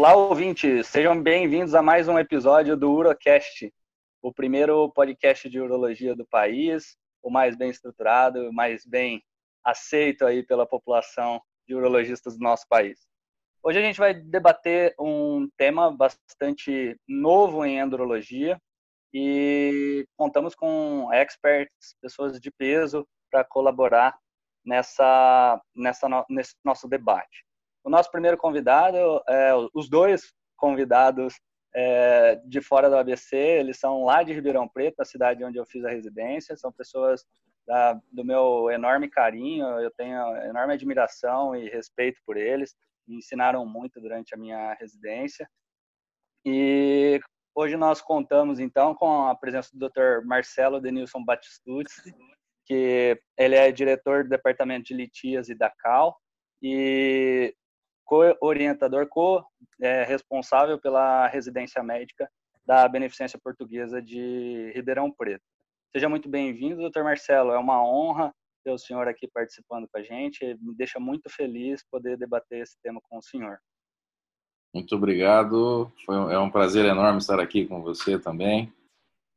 Olá, ouvintes! Sejam bem-vindos a mais um episódio do Urocast, o primeiro podcast de urologia do país, o mais bem estruturado, o mais bem aceito aí pela população de urologistas do nosso país. Hoje a gente vai debater um tema bastante novo em andrologia e contamos com experts, pessoas de peso para colaborar nessa, nessa, nesse nosso debate. O nosso primeiro convidado, é, os dois convidados é, de fora do ABC, eles são lá de Ribeirão Preto, a cidade onde eu fiz a residência, são pessoas da, do meu enorme carinho, eu tenho enorme admiração e respeito por eles, me ensinaram muito durante a minha residência. E hoje nós contamos então com a presença do Dr. Marcelo Denilson Batistucci, que ele é diretor do departamento de litíase da CAL e co-orientador, co-responsável pela residência médica da Beneficência Portuguesa de Ribeirão Preto. Seja muito bem-vindo, doutor Marcelo. É uma honra ter o senhor aqui participando com a gente. Me deixa muito feliz poder debater esse tema com o senhor. Muito obrigado. Foi, é um prazer enorme estar aqui com você também.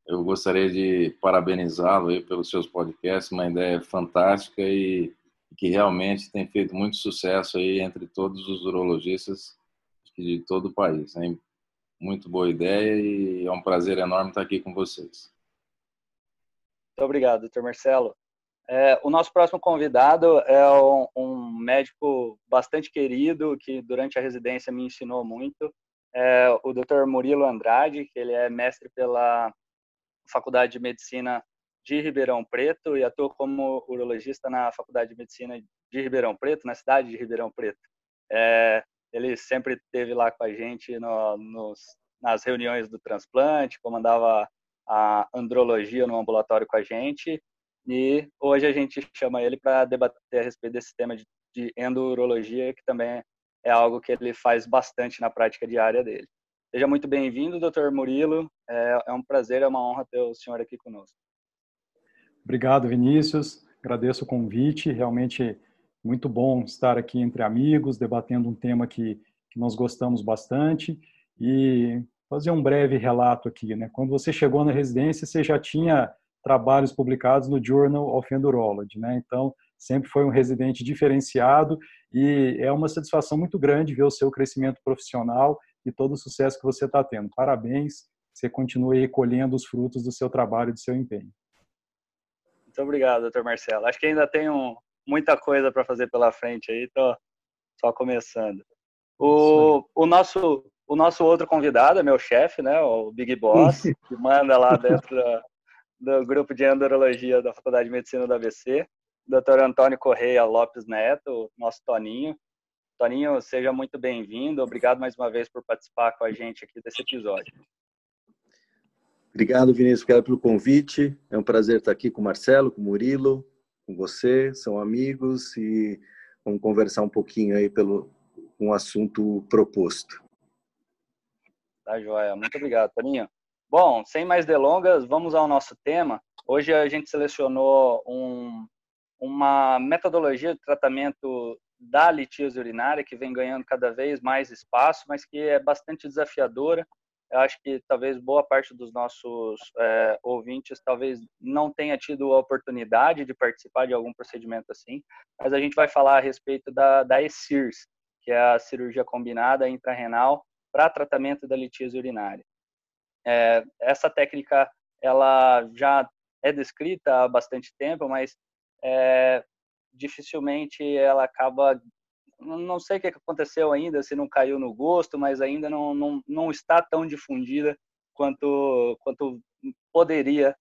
Eu gostaria de parabenizá-lo pelos seus podcasts, uma ideia fantástica e que realmente tem feito muito sucesso aí entre todos os urologistas de todo o país. Hein? Muito boa ideia e é um prazer enorme estar aqui com vocês. Muito obrigado, doutor Marcelo. É, o nosso próximo convidado é um, um, médico bastante querido que durante a residência me ensinou muito. É o Dr. Murilo Andrade, que ele é mestre pela Faculdade de Medicina de Ribeirão Preto e atua como urologista na Faculdade de Medicina de Ribeirão Preto, na cidade de Ribeirão Preto. É, ele sempre esteve lá com a gente no, nos, nas reuniões do transplante, comandava a andrologia no ambulatório com a gente e hoje a gente chama ele para debater a respeito desse tema de, de endurologia, que também é algo que ele faz bastante na prática diária dele. Seja muito bem-vindo, doutor Murilo. É, é, um prazer, é uma honra ter o senhor aqui conosco. Obrigado, Vinícius. Agradeço o convite. Realmente muito bom estar aqui entre amigos, debatendo um tema que, que nós gostamos bastante. E fazer um breve relato aqui. Né? Quando você chegou na residência, você já tinha trabalhos publicados no Journal of Endurology. Né? Então, sempre foi um residente diferenciado e é uma satisfação muito grande ver o seu crescimento profissional e todo o sucesso que você está tendo. Parabéns, você continue recolhendo os frutos do seu trabalho e do seu empenho. Muito obrigado, doutor Marcelo. Acho que ainda tenho muita coisa para fazer pela frente aí, estou só começando. O, o, nosso, o nosso outro convidado é meu chefe, né, o Big Boss, que manda lá dentro da, do grupo de endurologia da Faculdade de Medicina da ABC, Dr. Antônio Correia Lopes Neto, nosso Toninho, Toninho, seja muito bem-vindo. Obrigado mais uma vez por participar com a gente aqui desse episódio. Obrigado, Vinícius, pelo convite. É um prazer estar aqui com o Marcelo, com o Murilo, com você. São amigos e vamos conversar um pouquinho aí pelo um assunto proposto. Tá joia. Muito obrigado, Toninho. Bom, sem mais delongas, vamos ao nosso tema. Hoje a gente selecionou um, uma metodologia de tratamento da litíase urinária, que vem ganhando cada vez mais espaço, mas que é bastante desafiadora. Eu acho que talvez boa parte dos nossos é, ouvintes talvez não tenha tido a oportunidade de participar de algum procedimento assim, mas a gente vai falar a respeito da, da ESIRS, que é a cirurgia combinada intrarenal para tratamento da litíase urinária. É, essa técnica ela já é descrita há bastante tempo, mas é, dificilmente ela acaba não sei o que aconteceu ainda, se não caiu no gosto, mas ainda não, não, não está tão difundida quanto, quanto poderia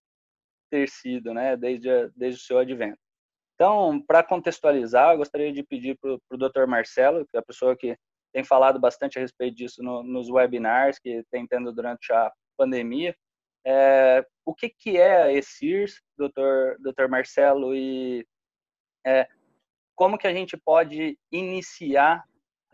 ter sido, né, desde, desde o seu advento. Então, para contextualizar, eu gostaria de pedir para o Dr. Marcelo, que é a pessoa que tem falado bastante a respeito disso no, nos webinars que tem tendo durante a pandemia, é, o que, que é a ESIRS, Dr. Dr. Marcelo, e é, como que a gente pode iniciar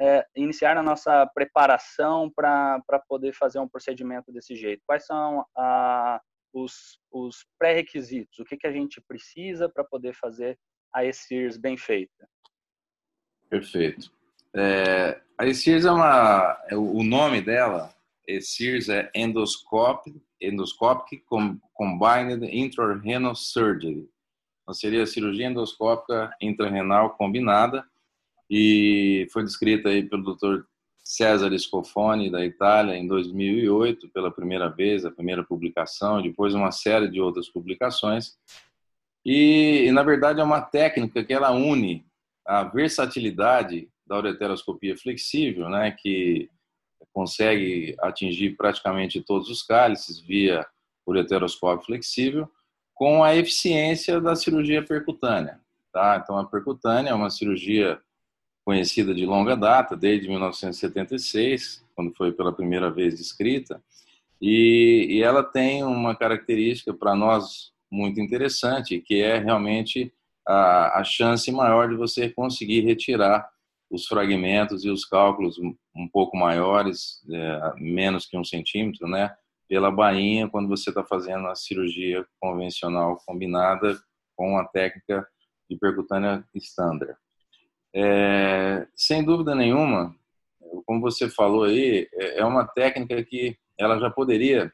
é, iniciar a nossa preparação para poder fazer um procedimento desse jeito? Quais são a, os, os pré-requisitos? O que, que a gente precisa para poder fazer a ESIRS bem feita? Perfeito. É, a ESIRS é uma, é, o nome dela, ESIRS é Endoscopic, Endoscopic Combined Intrarenal Surgery. Então, seria cirurgia endoscópica intrarenal combinada e foi descrita aí pelo Dr. César Scofone, da Itália, em 2008, pela primeira vez, a primeira publicação, depois uma série de outras publicações. E, e, na verdade, é uma técnica que ela une a versatilidade da ureteroscopia flexível, né, que consegue atingir praticamente todos os cálices via ureteroscópio flexível, com a eficiência da cirurgia percutânea. Tá? Então, a percutânea é uma cirurgia conhecida de longa data, desde 1976, quando foi pela primeira vez descrita, e, e ela tem uma característica para nós muito interessante, que é realmente a, a, chance maior de você conseguir retirar os fragmentos e os cálculos um pouco maiores, é, menos que um centímetro, né, pela bainha, quando você está fazendo a cirurgia convencional combinada com a técnica de percutânea standard. É, sem dúvida nenhuma, como você falou aí, é, é uma técnica que ela já poderia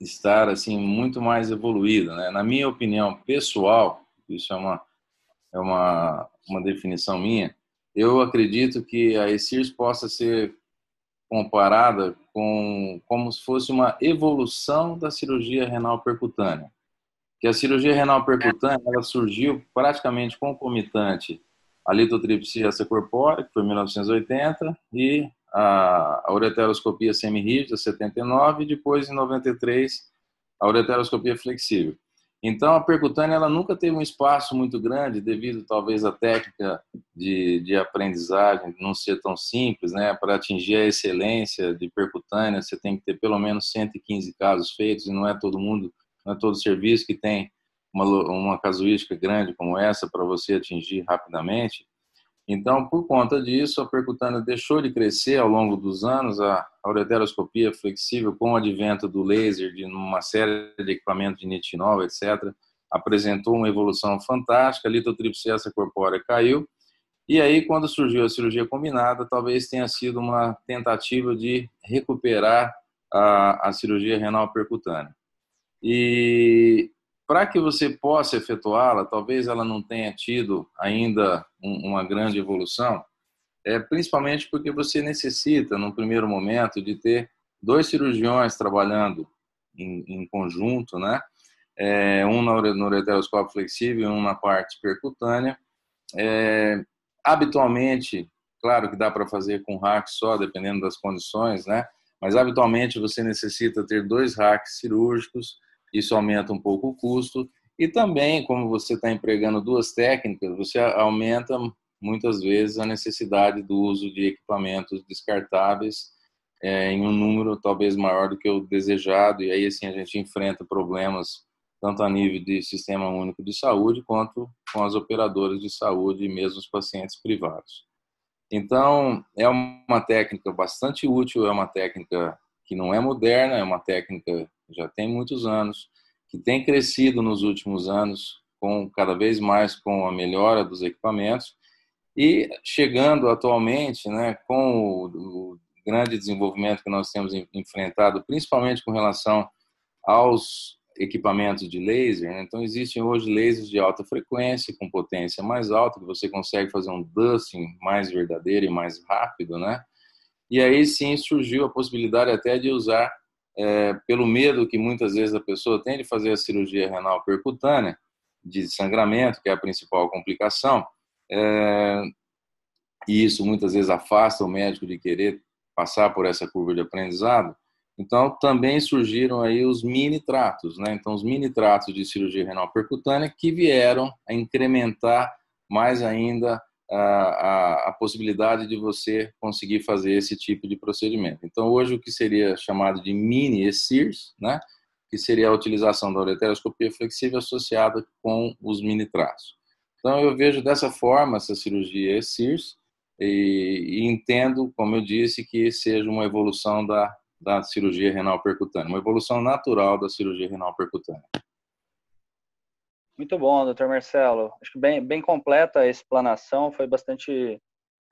estar assim muito mais evoluída, né? Na minha opinião pessoal, isso é uma é uma uma definição minha. Eu acredito que a ESIRS possa ser comparada com como se fosse uma evolução da cirurgia renal percutânea. Que a cirurgia renal percutânea ela surgiu praticamente concomitante a litotripsia corpórea, que foi em 1980, e a ureteroscopia semirrígida, 79, e depois, em 93, a ureteroscopia flexível. Então, a percutânea ela nunca teve um espaço muito grande, devido talvez à técnica de, de aprendizagem não ser tão simples, né? Para atingir a excelência de percutânea, você tem que ter pelo menos 115 casos feitos, e não é todo mundo, não é todo serviço que tem uma, uma casuística grande como essa para você atingir rapidamente. Então, por conta disso, a percutânea deixou de crescer ao longo dos anos, a, ureteroscopia flexível, com o advento do laser, de uma série de equipamentos de nitinol, etc., apresentou uma evolução fantástica, a litotripsia corpórea caiu, e aí, quando surgiu a cirurgia combinada, talvez tenha sido uma tentativa de recuperar a, a cirurgia renal percutânea. E para que você possa efetuá-la, talvez ela não tenha tido ainda uma grande evolução, é principalmente porque você necessita, no primeiro momento, de ter dois cirurgiões trabalhando em, em conjunto, né? É, um no ureteroscópio flexível e um na parte percutânea. É, habitualmente, claro que dá para fazer com hack só, dependendo das condições, né? Mas habitualmente você necessita ter dois hacks cirúrgicos isso aumenta um pouco o custo. E também, como você está empregando duas técnicas, você aumenta muitas vezes a necessidade do uso de equipamentos descartáveis é, em um número talvez maior do que o desejado, e aí assim a gente enfrenta problemas tanto a nível de sistema único de saúde quanto com as operadoras de saúde e mesmo os pacientes privados. Então, é uma técnica bastante útil, é uma técnica que não é moderna, é uma técnica já tem muitos anos, que tem crescido nos últimos anos, com cada vez mais com a melhora dos equipamentos e chegando atualmente, né, com o, o grande desenvolvimento que nós temos enfrentado, principalmente com relação aos equipamentos de laser. Né? Então, existem hoje lasers de alta frequência, com potência mais alta, que você consegue fazer um dusting mais verdadeiro e mais rápido, né? E aí sim surgiu a possibilidade até de usar é, pelo medo que muitas vezes a pessoa tem de fazer a cirurgia renal percutânea, de sangramento, que é a principal complicação, é, e isso muitas vezes afasta o médico de querer passar por essa curva de aprendizado. Então, também surgiram aí os mini tratos, né? Então, os mini tratos de cirurgia renal percutânea que vieram a incrementar mais ainda a, a, possibilidade de você conseguir fazer esse tipo de procedimento. Então, hoje, o que seria chamado de mini ESIRS, né, que seria a utilização da ureteroscopia flexível associada com os mini traços. Então, eu vejo dessa forma essa cirurgia ESIRS e, e entendo, como eu disse, que seja uma evolução da, da cirurgia renal percutânea, uma evolução natural da cirurgia renal percutânea. Muito bom, doutor Marcelo. Acho que bem, bem completa a explanação, foi bastante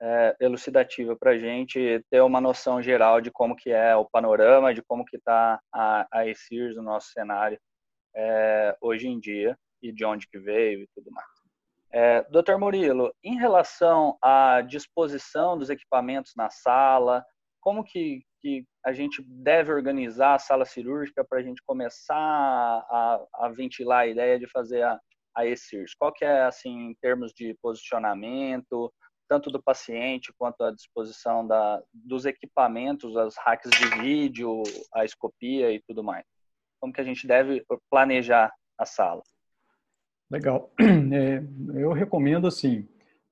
é, elucidativa para a gente ter uma noção geral de como que é o panorama, de como que está a, a ESIRS no nosso cenário é, hoje em dia e de onde que veio e tudo mais. É, Doutor Murilo, em relação à disposição dos equipamentos na sala, como que, que a gente deve organizar a sala cirúrgica para a gente começar a, a, ventilar a ideia de fazer a, a ESIRS? Qual que é, assim, em termos de posicionamento, tanto do paciente quanto à disposição da, dos equipamentos, as hacks de vídeo, a escopia e tudo mais. Como que a gente deve planejar a sala? Legal. É, eu recomendo assim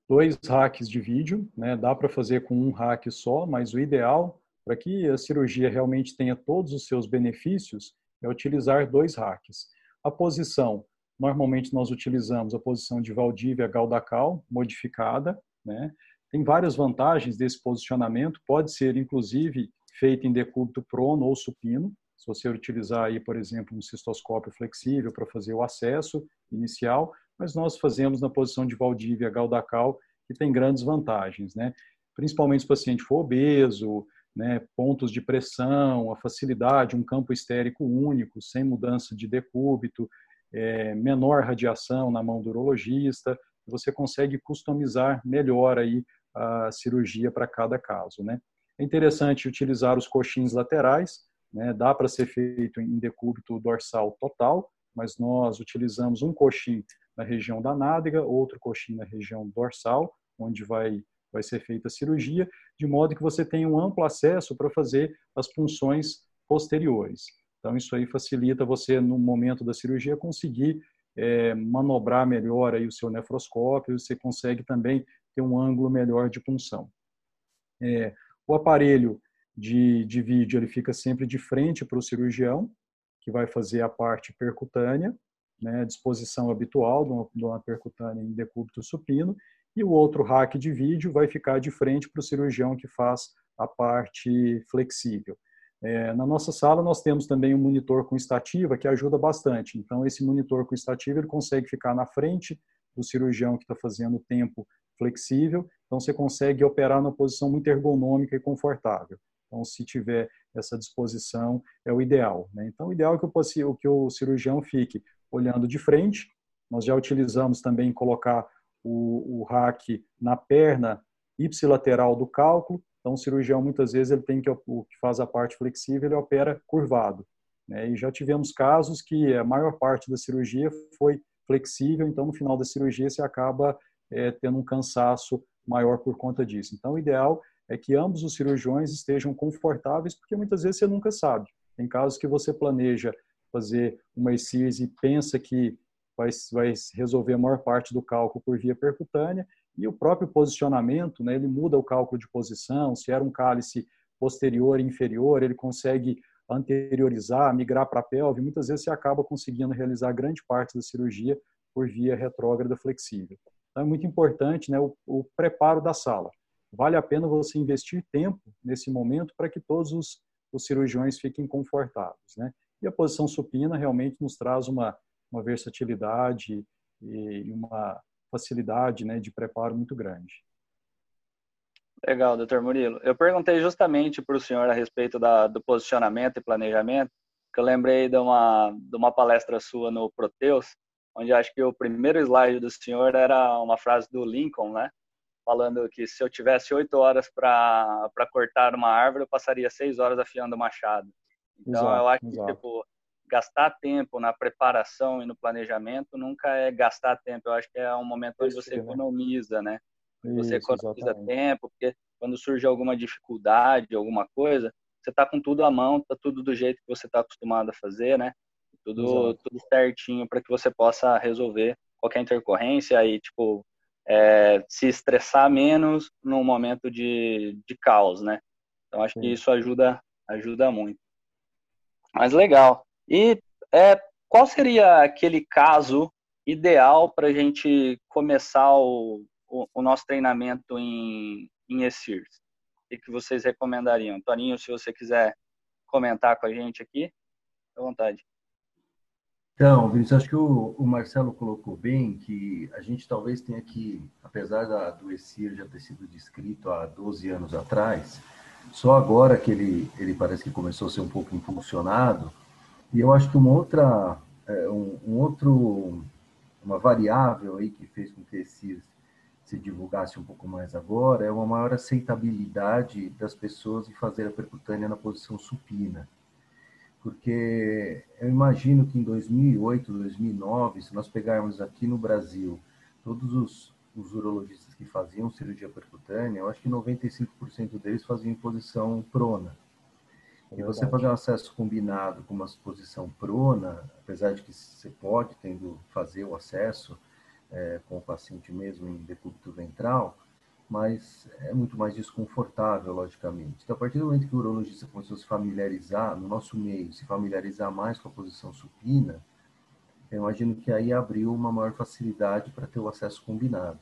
dois hacks de vídeo, né? Dá para fazer com um hack só, mas o ideal para que a cirurgia realmente tenha todos os seus benefícios é utilizar dois hacks. A posição, normalmente nós utilizamos a posição de Valdívia Galdacal modificada, né? Tem várias vantagens desse posicionamento, pode ser inclusive feito em decúbito prono ou supino, se você utilizar aí, por exemplo, um cistoscópio flexível para fazer o acesso inicial, mas nós fazemos na posição de Valdívia Galdacal, que tem grandes vantagens, né? Principalmente se o paciente for obeso, né, pontos de pressão, a facilidade, um campo estérico único, sem mudança de decúbito, é, menor radiação na mão do urologista, você consegue customizar melhor aí a cirurgia para cada caso, né? É interessante utilizar os coxins laterais, né? Dá para ser feito em decúbito dorsal total, mas nós utilizamos um coxim na região da nádega, outro coxim na região dorsal, onde vai vai ser feita a cirurgia, de modo que você tenha um amplo acesso para fazer as funções posteriores. Então, isso aí facilita você, no momento da cirurgia, conseguir é, manobrar melhor aí o seu nefroscópio, você consegue também ter um ângulo melhor de punção. É, o aparelho de, de vídeo ele fica sempre de frente para o cirurgião, que vai fazer a parte percutânea, né, disposição habitual de uma, de uma percutânea em decúbito supino, e o outro rack de vídeo vai ficar de frente para o cirurgião que faz a parte flexível. É, na nossa sala nós temos também um monitor com estativa que ajuda bastante. Então esse monitor com estativa ele consegue ficar na frente do cirurgião que está fazendo o tempo flexível. Então você consegue operar numa posição muito ergonômica e confortável. Então se tiver essa disposição é o ideal. Né? Então o ideal é que o, que o cirurgião fique olhando de frente. Nós já utilizamos também colocar o, o rack na perna ipsilateral do cálculo então, o cirurgião, muitas vezes, ele tem que, o que faz a parte flexível, ele opera curvado. Né? E já tivemos casos que a maior parte da cirurgia foi flexível, então, no final da cirurgia, você acaba é, tendo um cansaço maior por conta disso. Então, o ideal é que ambos os cirurgiões estejam confortáveis, porque muitas vezes você nunca sabe. Tem casos que você planeja fazer uma ECIRS e pensa que vai, vai resolver a maior parte do cálculo por via percutânea, e o próprio posicionamento, né, ele muda o cálculo de posição, se era um cálice posterior e inferior, ele consegue anteriorizar, migrar para a pelve, muitas vezes você acaba conseguindo realizar grande parte da cirurgia por via retrógrada flexível. Então é muito importante né, o, o preparo da sala. Vale a pena você investir tempo nesse momento para que todos os, os cirurgiões fiquem confortáveis. Né? E a posição supina realmente nos traz uma, uma versatilidade e uma facilidade né, de preparo muito grande. Legal, doutor Murilo. Eu perguntei justamente para o senhor a respeito da, do posicionamento e planejamento, que eu lembrei de uma, de uma palestra sua no Proteus, onde acho que o primeiro slide do senhor era uma frase do Lincoln, né? Falando que se eu tivesse oito horas para cortar uma árvore, eu passaria seis horas afiando o machado. Então, exato, eu acho que, tipo, gastar tempo na preparação e no planejamento nunca é gastar tempo. Eu acho que é um momento onde você né? economiza, né? Você Isso, economiza exatamente. tempo, porque quando surge alguma dificuldade, alguma coisa, você está com tudo à mão, está tudo do jeito que você está acostumado a fazer, né? Tudo, tudo certinho para que você possa resolver qualquer intercorrência e, tipo, é, se estressar menos num momento de, de caos, né? Então, acho Sim. que isso ajuda, ajuda muito. Mas legal. E é, qual seria aquele caso ideal para a gente começar o, o, o, nosso treinamento em, em ESIRS? O que vocês recomendariam? Toninho, se você quiser comentar com a gente aqui, à vontade. Então, Vinícius, acho que o, o, Marcelo colocou bem que a gente talvez tenha que, apesar da, do ESIR já ter sido descrito há 12 anos atrás, só agora que ele, ele parece que começou a ser um pouco impulsionado, e eu acho que uma outra, é, um, um, outro, uma variável aí que fez com que esse se divulgasse um pouco mais agora é uma maior aceitabilidade das pessoas em fazer a percutânea na posição supina porque eu imagino que em 2008, 2009, se nós pegarmos aqui no Brasil todos os, os urologistas que faziam cirurgia percutânea, eu acho que 95% deles faziam em posição prona. É e você fazer um acesso combinado com uma posição prona, apesar de que você pode tendo fazer o acesso é, com o paciente mesmo em decúbito ventral, mas é muito mais desconfortável, logicamente. Então, a partir do momento que o urologista começou a se familiarizar, no nosso meio, se familiarizar mais com a posição supina, eu imagino que aí abriu uma maior facilidade para ter o acesso combinado,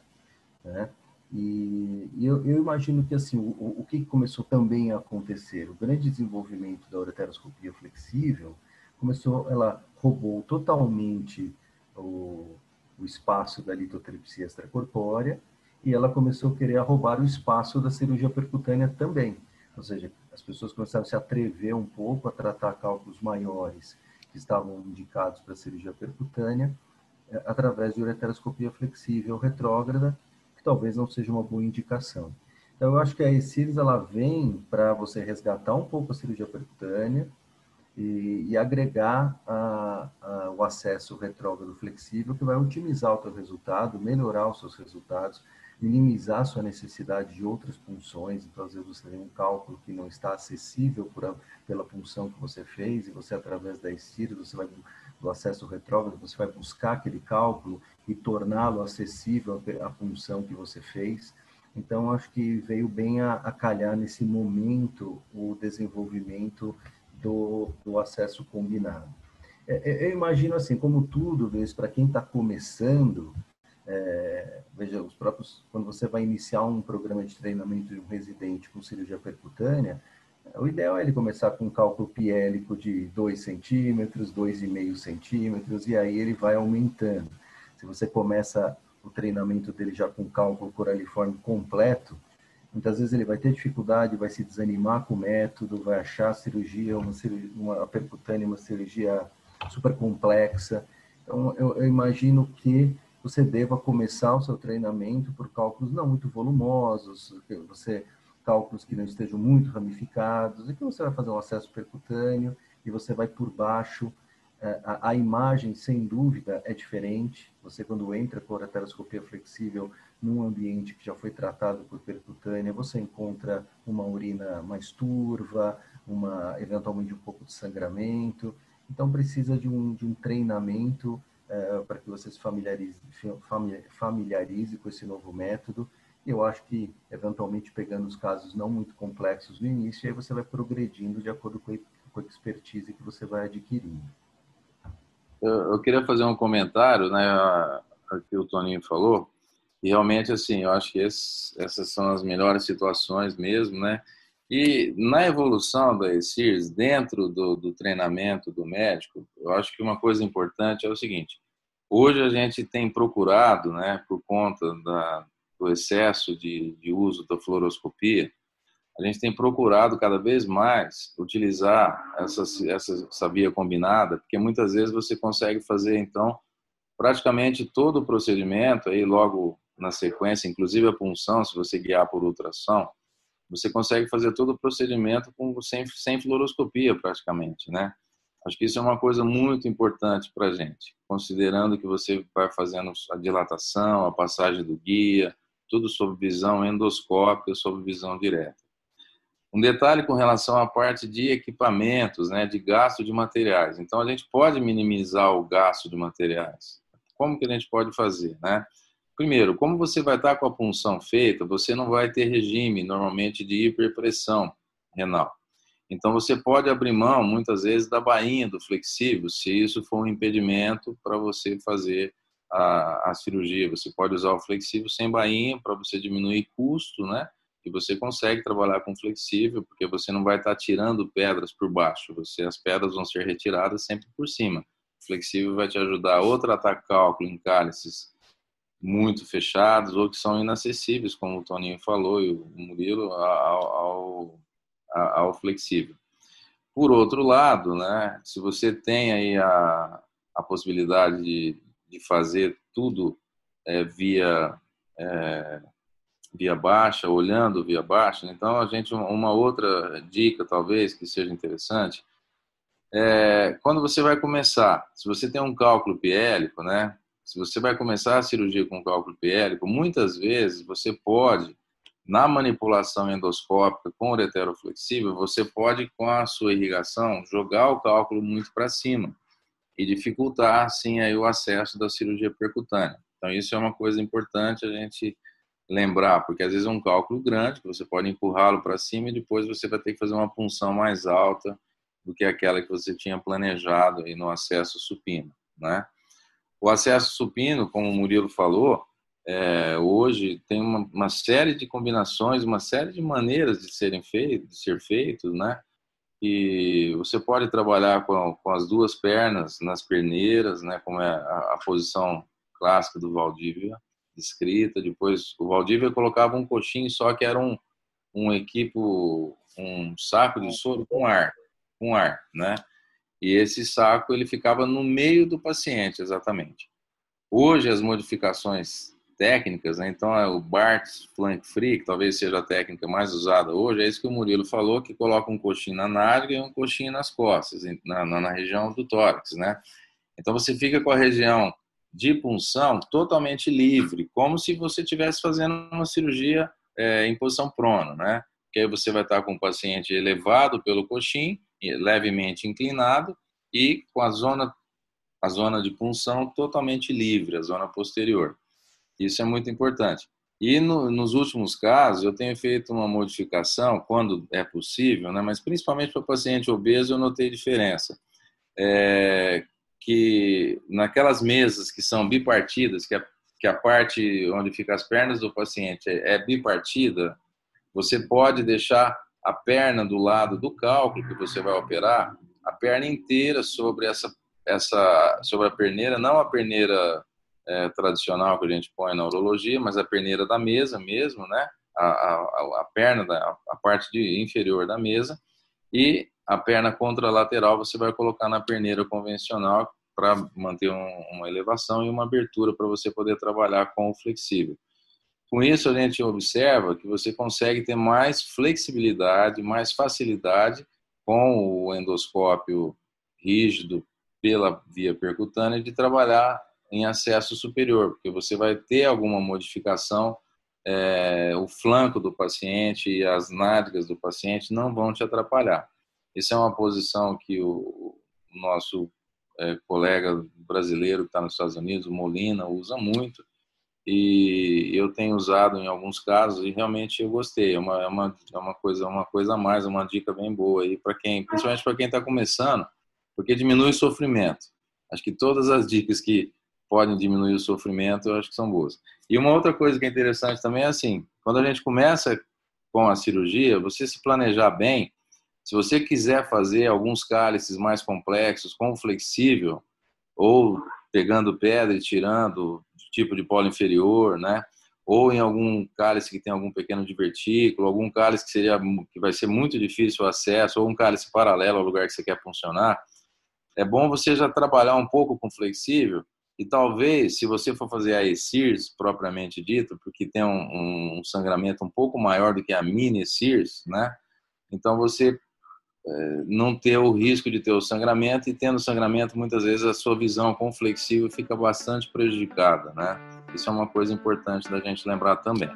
né? E, eu, eu, imagino que assim o, o, que começou também a acontecer, o grande desenvolvimento da ureteroscopia flexível começou, ela roubou totalmente o, o espaço da litotripsia extracorpórea e ela começou a querer roubar o espaço da cirurgia percutânea também. Ou seja, as pessoas começaram a se atrever um pouco a tratar cálculos maiores que estavam indicados para cirurgia percutânea eh, através de ureteroscopia flexível retrógrada, talvez não seja uma boa indicação. Então, eu acho que a ESIRS ela vem para você resgatar um pouco a cirurgia percutânea e, e agregar a, a, o acesso retrógrado flexível, que vai otimizar o seu resultado, melhorar os seus resultados, minimizar sua necessidade de outras punções. Então, às vezes, você tem um cálculo que não está acessível por, pela punção que você fez, e você, através da estira, você vai do acesso retrógrado, você vai buscar aquele cálculo e torná-lo acessível à punção que você fez. Então, acho que veio bem a, a calhar nesse momento o desenvolvimento do, do acesso combinado. É, é eu imagino assim, como tudo, para quem está começando, é, veja, os próprios, quando você vai iniciar um programa de treinamento de um residente com cirurgia percutânea, o ideal é ele começar com um cálculo piélico de 2 centímetros, 2,5 centímetros, e aí ele vai aumentando. Se você começa o treinamento dele já com cálculo coraliforme completo, muitas vezes ele vai ter dificuldade, vai se desanimar com o método, vai achar a cirurgia, uma, cirurgia, uma percutânea, uma cirurgia super complexa. Então, eu, eu imagino que você deva começar o seu treinamento por cálculos não muito volumosos, você cálculos que não estejam muito ramificados, e que você vai fazer um acesso percutâneo e você vai por baixo. É, a, a imagem, sem dúvida, é diferente. Você, quando entra com a lateroscopia flexível num ambiente que já foi tratado por percutânea, você encontra uma urina mais turva, uma, eventualmente um pouco de sangramento. Então, precisa de um, de um treinamento é, para que você se familiarize, familiarize com esse novo método. Eu acho que, eventualmente, pegando os casos não muito complexos no início, aí você vai progredindo de acordo com a expertise que você vai adquirindo. Eu, eu queria fazer um comentário, né, que o Toninho falou, e realmente, assim, eu acho que esse, essas são as melhores situações mesmo, né? E na evolução da ESIRS, dentro do, do, treinamento do médico, eu acho que uma coisa importante é o seguinte: hoje a gente tem procurado, né, por conta da, do excesso de, de uso da fluoroscopia, a gente tem procurado cada vez mais utilizar essa, essa, essa via combinada, porque muitas vezes você consegue fazer, então, praticamente todo o procedimento, aí logo na sequência, inclusive a punção, se você guiar por ultrassom, você consegue fazer todo o procedimento com, sem, sem fluoroscopia, praticamente, né? Acho que isso é uma coisa muito importante para a gente, considerando que você vai fazendo a dilatação, a passagem do guia, tudo sob visão endoscópica, sob visão direta. Um detalhe com relação à parte de equipamentos, né, de gasto de materiais. Então, a gente pode minimizar o gasto de materiais. Como que a gente pode fazer, né? Primeiro, como você vai estar com a punção feita, você não vai ter regime normalmente de hiperpressão renal. Então você pode abrir mão muitas vezes da bainha do flexível, se isso for um impedimento para você fazer a, a, cirurgia. Você pode usar o flexível sem bainha para você diminuir custo, né? E você consegue trabalhar com flexível porque você não vai estar tirando pedras por baixo. Você as pedras vão ser retiradas sempre por cima. flexível vai te ajudar ou tratar cálculo em cálices muito fechados ou que são inacessíveis, como o Toninho falou e o Murilo, ao, ao, ao flexível. Por outro lado, né, se você tem aí a, a possibilidade de, de fazer tudo é, via é, via baixa, olhando via baixa, então a gente uma outra dica talvez que seja interessante é, quando você vai começar, se você tem um cálculo piélico, né, se você vai começar a cirurgia com cálculo piélico, muitas vezes você pode, na manipulação endoscópica com uretero flexível, você pode, com a sua irrigação, jogar o cálculo muito para cima e dificultar, assim, aí, o acesso da cirurgia percutânea. Então, isso é uma coisa importante a gente lembrar, porque às vezes é um cálculo grande, que você pode empurrá-lo para cima e depois você vai ter que fazer uma punção mais alta do que aquela que você tinha planejado aí no acesso supino, né? O acesso supino, como o Murilo falou, é, hoje tem uma, uma, série de combinações, uma série de maneiras de serem feitos, de ser feitos, né? E você pode trabalhar com, com as duas pernas nas perneiras, né? Como é a, a posição clássica do Valdívia, descrita. Depois, o Valdívia colocava um coxinho só que era um, um equipo, um saco de soro com ar, com ar, né? E esse saco ele ficava no meio do paciente, exatamente. Hoje as modificações técnicas, né? então é o Bart's Flank Free, que talvez seja a técnica mais usada hoje, é isso que o Murilo falou, que coloca um coxinho na nádega e um coxinho nas costas, na, na, na região do tórax, né? Então você fica com a região de punção totalmente livre, como se você estivesse fazendo uma cirurgia é, em posição prona, né? Que aí você vai estar com o paciente elevado pelo coxim levemente inclinado e com a zona a zona de punção totalmente livre, a zona posterior. Isso é muito importante. E no, nos últimos casos, eu tenho feito uma modificação, quando é possível, né, mas principalmente para paciente obeso, eu notei diferença. É, que naquelas mesas que são bipartidas, que a, que a parte onde fica as pernas do paciente é, é bipartida, você pode deixar a perna do lado do cálculo que você vai operar, a perna inteira sobre essa, essa sobre a perneira, não a perneira é, tradicional que a gente põe na urologia, mas a perneira da mesa mesmo, né? A, a, a perna, da, a parte de, inferior da mesa e a perna contralateral você vai colocar na perneira convencional para manter um, uma elevação e uma abertura para você poder trabalhar com o flexível. Com isso, a gente observa que você consegue ter mais flexibilidade, mais facilidade com o endoscópio rígido pela via percutânea de trabalhar em acesso superior, porque você vai ter alguma modificação, é, o flanco do paciente e as nádegas do paciente não vão te atrapalhar. Isso é uma posição que o nosso é, colega brasileiro que está nos Estados Unidos, Molina, usa muito, e eu tenho usado em alguns casos e realmente eu gostei. É uma, é uma, é uma coisa uma coisa a mais, uma dica bem boa aí para quem, principalmente para quem está começando, porque diminui o sofrimento. Acho que todas as dicas que podem diminuir o sofrimento, eu acho que são boas. E uma outra coisa que é interessante também é assim, quando a gente começa com a cirurgia, você se planejar bem, se você quiser fazer alguns cálices mais complexos, com flexível, ou pegando pedra e tirando tipo de polo inferior, né? Ou em algum cálice que tem algum pequeno divertículo, algum cálice que seria que vai ser muito difícil o acesso, ou um cálice paralelo ao lugar que você quer funcionar. É bom você já trabalhar um pouco com flexível e talvez, se você for fazer a ESIRS propriamente dito, porque tem um, um sangramento um pouco maior do que a mini ESIRS, né? Então você não ter o risco de ter o sangramento e tendo sangramento muitas vezes a sua visão com flexível fica bastante prejudicada, né? Isso é uma coisa importante da gente lembrar também.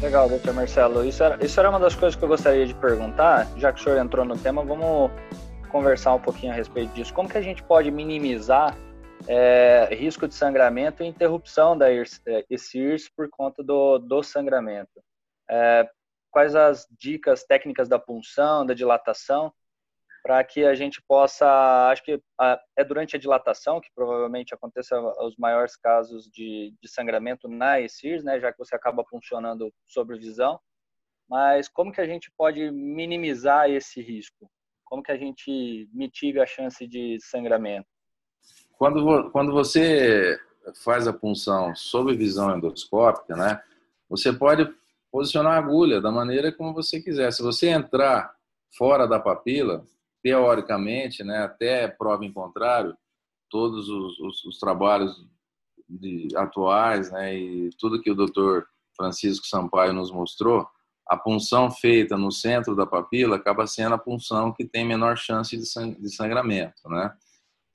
Legal, doutor Marcelo. Isso era, isso era uma das coisas que eu gostaria de perguntar, já que o senhor entrou no tema, vamos conversar um pouquinho a respeito disso. Como que a gente pode minimizar é, risco de sangramento e interrupção da ESIRS por conta do, do sangramento. É, quais as dicas técnicas da punção, da dilatação, para que a gente possa, acho que é durante a dilatação que provavelmente aconteça os maiores casos de, de sangramento na ESIRS, né, já que você acaba funcionando sobre visão, mas como que a gente pode minimizar esse risco? Como que a gente mitiga a chance de sangramento? Quando, quando você faz a punção sob visão endoscópica, né, você pode posicionar a agulha da maneira como você quiser. Se você entrar fora da papila, teoricamente, né, até prova em contrário, todos os, os, os trabalhos de, atuais né, e tudo que o doutor Francisco Sampaio nos mostrou, a punção feita no centro da papila acaba sendo a punção que tem menor chance de sangramento, né?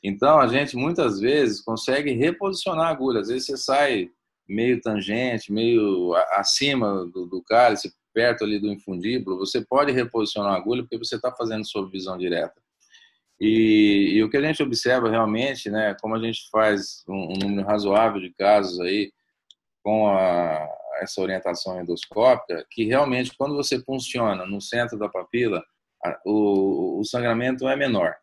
Então, a gente muitas vezes consegue reposicionar a agulha. Às vezes você sai meio tangente, meio acima do, do cálice, perto ali do infundíbulo, você pode reposicionar a agulha porque você está fazendo sob visão direta. E, e, o que a gente observa realmente, né, como a gente faz um, um número razoável de casos aí com a, essa orientação endoscópica, que realmente quando você funciona no centro da papila, a, o, o sangramento é menor.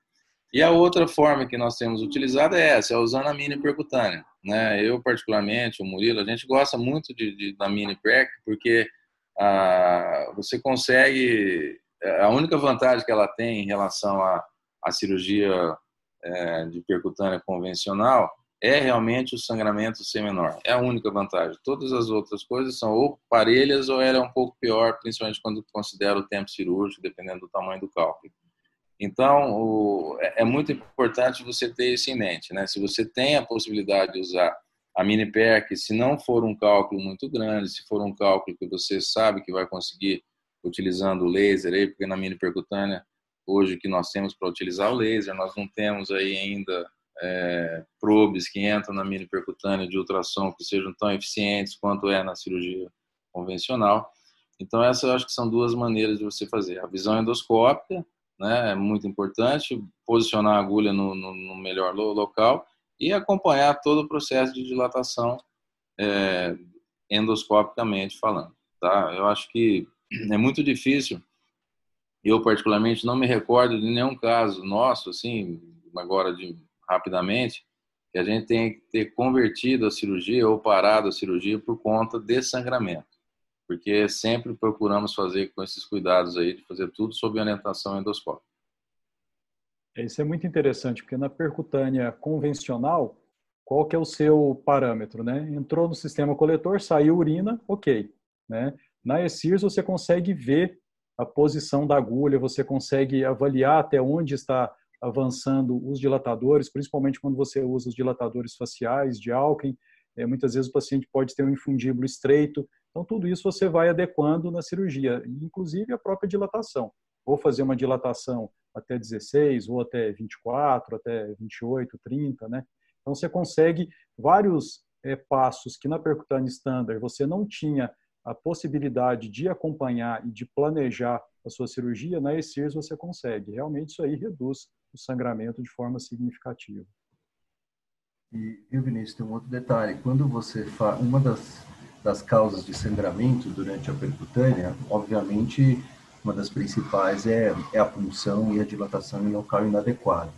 E a outra forma que nós temos utilizado é essa, é usando a mini percutânea. Né? Eu, particularmente, o Murilo, a gente gosta muito de, de da mini perc porque você consegue. A única vantagem que ela tem em relação à, à cirurgia é, de percutânea convencional é realmente o sangramento ser menor. É a única vantagem. Todas as outras coisas são ou parelhas ou é um pouco pior, principalmente quando considera o tempo cirúrgico, dependendo do tamanho do cálculo. Então, o, é, é muito importante você ter isso em mente, né? Se você tem a possibilidade de usar a mini PEC, se não for um cálculo muito grande, se for um cálculo que você sabe que vai conseguir utilizando o laser aí, porque na mini percutânea, hoje que nós temos para utilizar o laser, nós não temos aí ainda é, probes que entram na mini percutânea de ultrassom que sejam tão eficientes quanto é na cirurgia convencional. Então, essas eu acho que são duas maneiras de você fazer. A visão endoscópica, né? É muito importante posicionar a agulha no, no, no melhor local e acompanhar todo o processo de dilatação é, endoscopicamente falando, tá? Eu acho que é muito difícil. Eu particularmente não me recordo de nenhum caso nosso, assim, agora de rapidamente, que a gente tenha que ter convertido a cirurgia ou parado a cirurgia por conta de sangramento porque sempre procuramos fazer com esses cuidados aí de fazer tudo sob orientação endoscópica. Isso é muito interessante, porque na percutânea convencional, qual que é o seu parâmetro, né? Entrou no sistema coletor, saiu urina, ok, né? Na ESIRS você consegue ver a posição da agulha, você consegue avaliar até onde está avançando os dilatadores, principalmente quando você usa os dilatadores faciais de Alcken. É, muitas vezes o paciente pode ter um infundíbulo estreito, então, tudo isso você vai adequando na cirurgia, inclusive a própria dilatação. Ou fazer uma dilatação até 16, ou até 24, até 28, 30, né? Então, você consegue vários é, passos que na percutânea standard você não tinha a possibilidade de acompanhar e de planejar a sua cirurgia, na ESIRS você consegue. Realmente, isso aí reduz o sangramento de forma significativa. E, eu, Vinícius, tem um outro detalhe. Quando você faz... Uma das das causas de sangramento durante a percutânea, obviamente, uma das principais é, é a punção e a dilatação em local inadequado.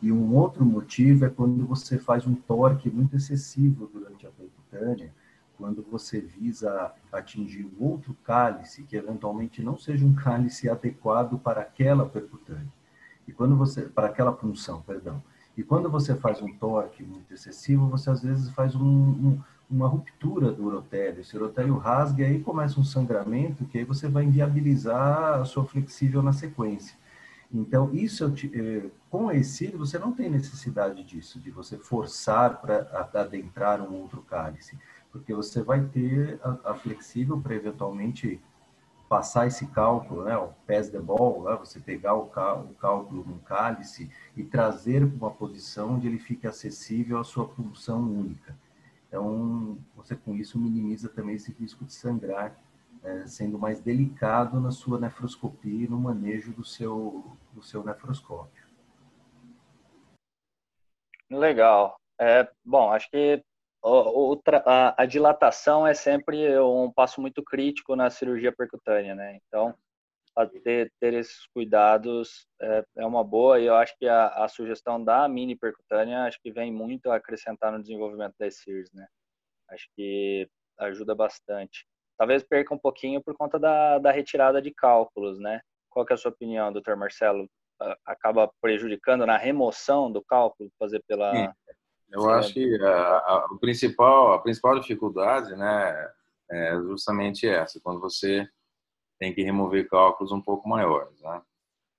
E um outro motivo é quando você faz um torque muito excessivo durante a percutânea, quando você visa atingir um outro cálice que eventualmente não seja um cálice adequado para aquela percutânea. E quando você para aquela punção, perdão. E quando você faz um torque muito excessivo, você às vezes faz um, um uma ruptura do urotélio. Esse urotélio rasga e aí começa um sangramento que aí você vai inviabilizar a sua flexível na sequência. Então, isso eh, com esse você não tem necessidade disso, de você forçar para adentrar um outro cálice, porque você vai ter a, a flexível para eventualmente passar esse cálculo, né, o pass the ball, né, você pegar o, cálculo no cálice e trazer para uma posição onde ele fique acessível à sua função única. Então, você com isso minimiza também esse risco de sangrar, é, sendo mais delicado na sua nefroscopia e no manejo do seu, do seu nefroscópio. Legal. É, bom, acho que a, a, dilatação é sempre um passo muito crítico na cirurgia percutânea, né? Então, ter, ter esses cuidados é, é, uma boa e eu acho que a, a, sugestão da mini percutânea acho que vem muito a acrescentar no desenvolvimento das SIRS, né? Acho que ajuda bastante. Talvez perca um pouquinho por conta da, da retirada de cálculos, né? Qual é a sua opinião, doutor Marcelo? Acaba prejudicando na remoção do cálculo, fazer pela... Sim. Eu acho que a, a, o principal, a principal dificuldade, né, é justamente essa, quando você tem que remover cálculos um pouco maiores, né?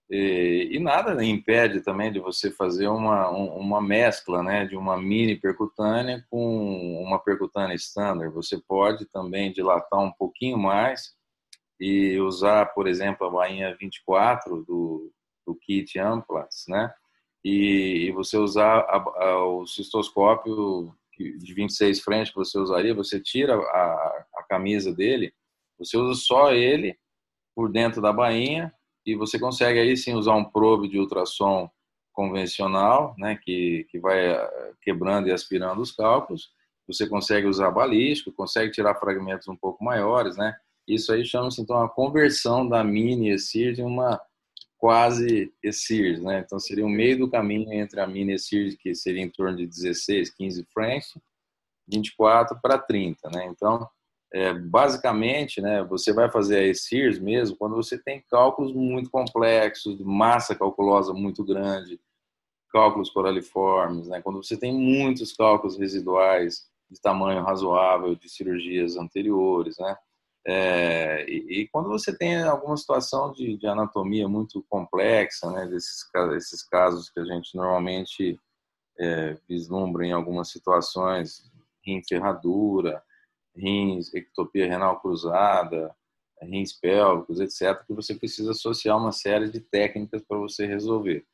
E, e, nada impede também de você fazer uma, uma mescla né, de uma mini percutânea com uma percutânea standard. Você pode também dilatar um pouquinho mais e usar, por exemplo, a bainha 24 do, do kit Amplas, né? E, e você usar a, a, o cistoscópio de 26 frentes que você usaria, você tira a, a camisa dele, você usa só ele por dentro da bainha e você consegue aí sim usar um probe de ultrassom convencional, né, que, que vai eh, quebrando e aspirando os cálculos. Você consegue usar balístico, consegue tirar fragmentos um pouco maiores, né? Isso aí chama-se então a conversão da mini ESIR em uma quase ESIR, né? Então seria o meio do caminho entre a mini ESIR, que seria em torno de 16, 15 frames, 24 para 30, né? Então é, basicamente, né, você vai fazer a ESIRS mesmo quando você tem cálculos muito complexos, massa calculosa muito grande, cálculos coraliformes, né, quando você tem muitos cálculos residuais de tamanho razoável de cirurgias anteriores, né, é, e, e, quando você tem alguma situação de, de anatomia muito complexa, né, desses esses casos que a gente normalmente é, vislumbra em algumas situações, em ferradura, rins, ectopia renal cruzada, rins pélvicos, etc., que você precisa associar uma série de técnicas para você resolver.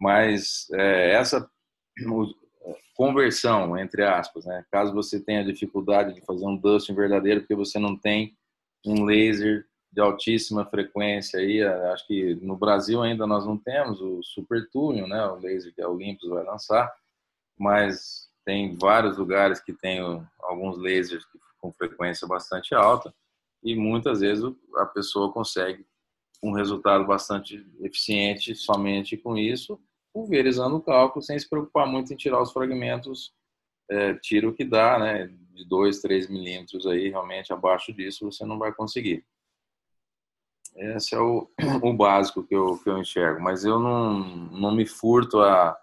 Mas é, essa conversão, entre aspas, né? caso você tenha dificuldade de fazer um dusting verdadeiro porque você não tem um laser de altíssima frequência aí, acho que no Brasil ainda nós não temos o Super Túnel, né, o laser que a Olympus vai lançar, mas tem vários lugares que tem alguns lasers que com frequência bastante alta e muitas vezes a pessoa consegue um resultado bastante eficiente somente com isso, pulverizando o cálculo sem se preocupar muito em tirar os fragmentos, é, tira o que dá, né, de 2, 3 milímetros aí, realmente abaixo disso você não vai conseguir. Esse é o, o básico que eu, que eu enxergo, mas eu não, não me furto a,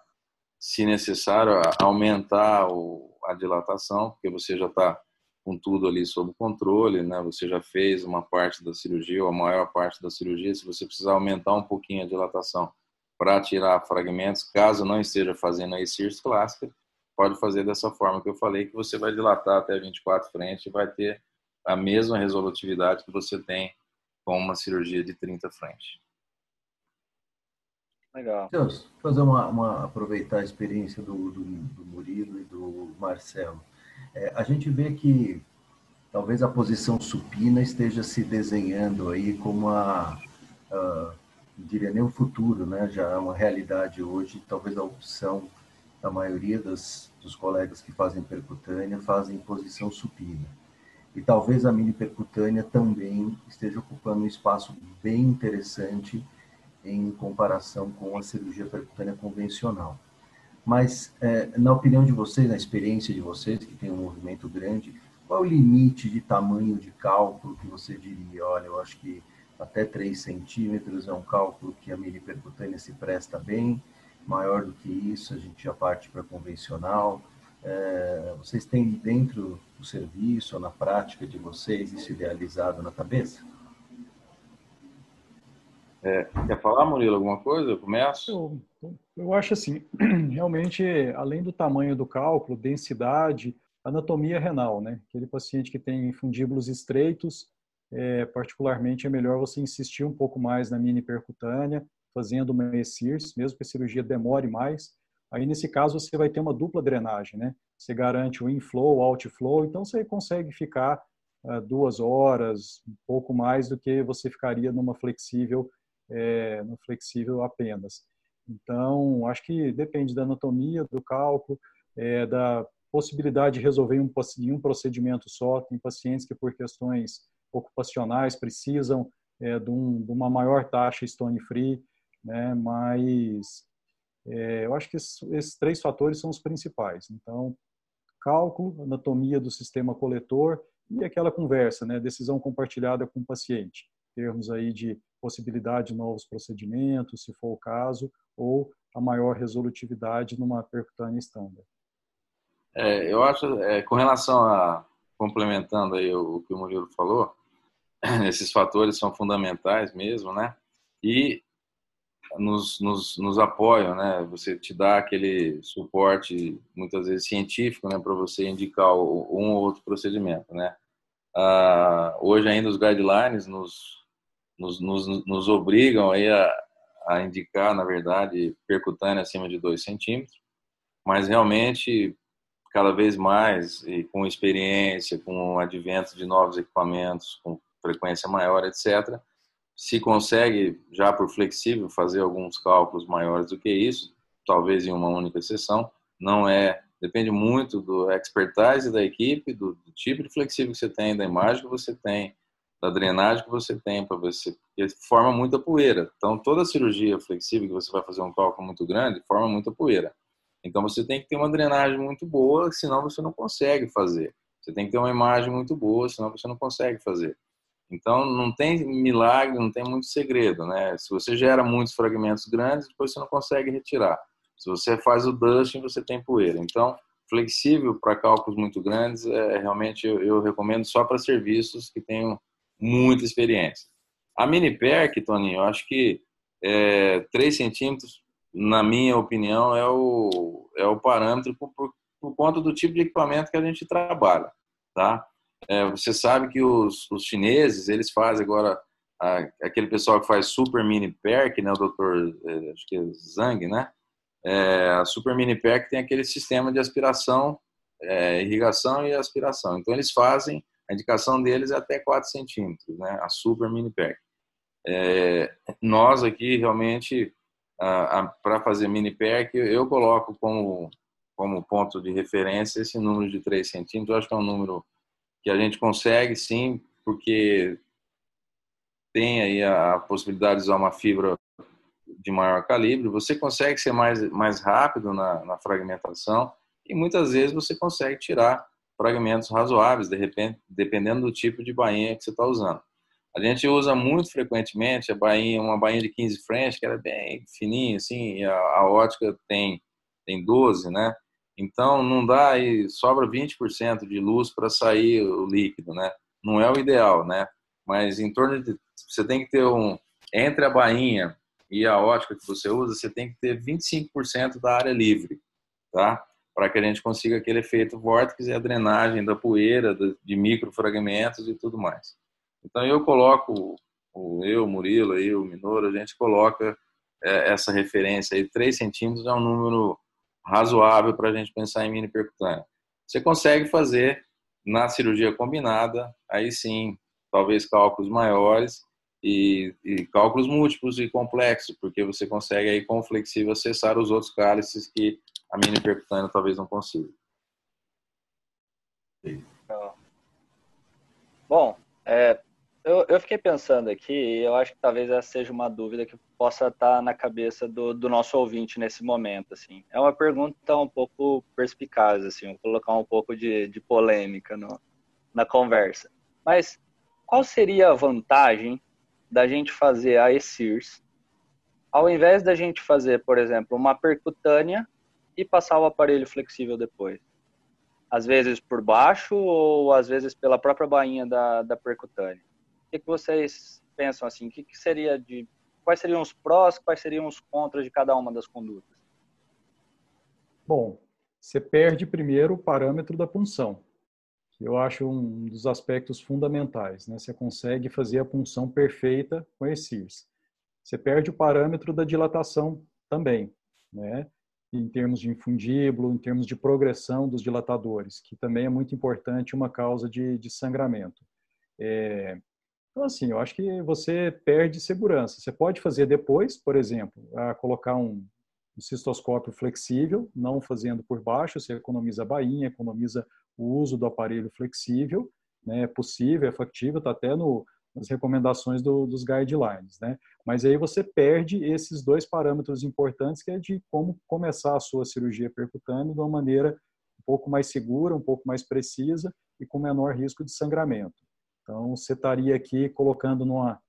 se necessário, a aumentar o, a dilatação, porque você já está com tudo ali sob controle, né? Você já fez uma parte da cirurgia, ou a maior parte da cirurgia, se você precisar aumentar um pouquinho a dilatação para tirar fragmentos, caso não esteja fazendo a ESIRS clássica, pode fazer dessa forma que eu falei, que você vai dilatar até 24 frentes e vai ter a mesma resolutividade que você tem com uma cirurgia de 30 frentes. Legal. Deus, fazer uma, uma, aproveitar a experiência do, do, do Murilo e do Marcelo. É, a gente vê que talvez a posição supina esteja se desenhando aí como a, a não diria nem o futuro, né? Já é uma realidade hoje, talvez a opção da maioria das, dos colegas que fazem percutânea fazem posição supina. E talvez a mini percutânea também esteja ocupando um espaço bem interessante em comparação com a cirurgia percutânea convencional. Mas, é, na opinião de vocês, na experiência de vocês, que tem um movimento grande, qual é o limite de tamanho de cálculo que você diria? Olha, eu acho que até 3 centímetros é um cálculo que a mini percutânea se presta bem. Maior do que isso, a gente já parte para convencional. É, vocês têm dentro do serviço, ou na prática de vocês, isso idealizado na cabeça? É, quer falar, Murilo, alguma coisa? Eu começo? Eu, eu acho assim, realmente, além do tamanho do cálculo, densidade, anatomia renal, né? Aquele paciente que tem fundíbulos estreitos, é, particularmente é melhor você insistir um pouco mais na mini percutânea, fazendo uma ESIRS, mesmo que a cirurgia demore mais. Aí, nesse caso, você vai ter uma dupla drenagem, né? Você garante o inflow, o outflow, então você consegue ficar uh, duas horas, um pouco mais do que você ficaria numa flexível é, no flexível apenas. Então, acho que depende da anatomia, do cálculo. é, da possibilidade de resolver um, um procedimento só. Tem pacientes que, por questões ocupacionais, precisam é, de, um, de, uma maior taxa stone free, né? mas é, eu acho que esses, esses, três fatores são os principais. Então, cálculo, anatomia do sistema coletor e aquela conversa, né? decisão compartilhada com o paciente, termos aí de possibilidade de novos procedimentos, se for o caso, ou a maior resolutividade numa percutânea estándar. É, eu acho, é, com relação a, complementando aí o, o que o Murilo falou, esses fatores são fundamentais mesmo, né? E nos, nos, nos apoiam, né? Você te dá aquele suporte, muitas vezes científico, né? Para você indicar um ou outro procedimento, né? Ah, hoje ainda os guidelines nos, nos, nos, nos obrigam aí a, a indicar, na verdade, percutânea acima de 2 centímetros, mas realmente cada vez mais e com experiência, com o advento de novos equipamentos, com frequência maior, etc., se consegue, já por flexível, fazer alguns cálculos maiores do que isso, talvez em uma única sessão. Não é, depende muito do expertise da equipe, do, do tipo de flexível que você tem, da imagem que você tem, da drenagem que você tem para você, porque forma muita poeira. Então, toda cirurgia flexível que você vai fazer um cálculo muito grande, forma muita poeira. Então, você tem que ter uma drenagem muito boa, senão você não consegue fazer. Você tem que ter uma imagem muito boa, senão você não consegue fazer. Então, não tem milagre, não tem muito segredo, né? Se você gera muitos fragmentos grandes, depois você não consegue retirar. Se você faz o dusting, você tem poeira. Então, flexível para cálculos muito grandes, é, realmente eu, eu recomendo só para serviços que tenham muita experiência. A mini perk, Toninho, eu acho que é, 3 centímetros, na minha opinião, é o, é o parâmetro por, por, por conta do tipo de equipamento que a gente trabalha, tá? É, você sabe que os, os, chineses, eles fazem agora, a, aquele pessoal que faz Super Mini Perk, né, o doutor, é, acho que é Zhang, né? É, a Super Mini Perk tem aquele sistema de aspiração, é, irrigação e aspiração. Então, eles fazem, a indicação deles é até 4 centímetros, né? A Super Mini Perk. É, nós aqui, realmente, para fazer Mini Perk, eu coloco como, como ponto de referência esse número de 3 centímetros. Eu acho que é um número que a gente consegue sim, porque tem aí a possibilidade de usar uma fibra de maior calibre, você consegue ser mais, mais rápido na, na fragmentação e muitas vezes você consegue tirar fragmentos razoáveis, de repente, dependendo do tipo de bainha que você está usando. A gente usa muito frequentemente a bainha, uma bainha de 15 French, que era é bem fininha, assim, a, a ótica tem, tem 12, né? Então, não dá aí, sobra 20% de luz para sair o líquido, né? Não é o ideal, né? Mas em torno de. Você tem que ter um. Entre a bainha e a ótica que você usa, você tem que ter 25% da área livre, tá? Para que a gente consiga aquele efeito vórtice e a drenagem da poeira, de microfragmentos e tudo mais. Então, eu coloco, eu, Murilo, aí, o Minoro, a gente coloca é, essa referência aí, 3 centímetros é um número razoável para a gente pensar em mini percutânea. Você consegue fazer na cirurgia combinada, aí sim, talvez cálculos maiores e, e cálculos múltiplos e complexos, porque você consegue aí com flexível acessar os outros cálices que a mini percutânea talvez não consiga. Bom, é, eu, eu fiquei pensando aqui, e eu acho que talvez essa seja uma dúvida que possa estar na cabeça do, do nosso ouvinte nesse momento. Assim. É uma pergunta um pouco perspicaz, assim, vou colocar um pouco de, de polêmica no, na conversa. Mas qual seria a vantagem da gente fazer a ESIRS ao invés da gente fazer, por exemplo, uma percutânea e passar o aparelho flexível depois? Às vezes por baixo ou às vezes pela própria bainha da, da percutânea que, que vocês pensam assim? O que, que seria de quais seriam os prós, quais seriam os contras de cada uma das condutas? Bom, você perde primeiro o parâmetro da punção, que eu acho um dos aspectos fundamentais. Né? Você consegue fazer a punção perfeita com ESIRS. Você perde o parâmetro da dilatação também, né? Em termos de infundíbulo, em termos de progressão dos dilatadores, que também é muito importante uma causa de, de sangramento. É, então, assim, eu acho que você perde segurança. Você pode fazer depois, por exemplo, colocar um, um cistoscópio flexível, não fazendo por baixo, você economiza a bainha, economiza o uso do aparelho flexível, né? é possível, é factível, está até no, nas recomendações do, dos guidelines. Né? Mas aí você perde esses dois parâmetros importantes, que é de como começar a sua cirurgia percutânea de uma maneira um pouco mais segura, um pouco mais precisa e com menor risco de sangramento. Então, você estaria aqui colocando numa,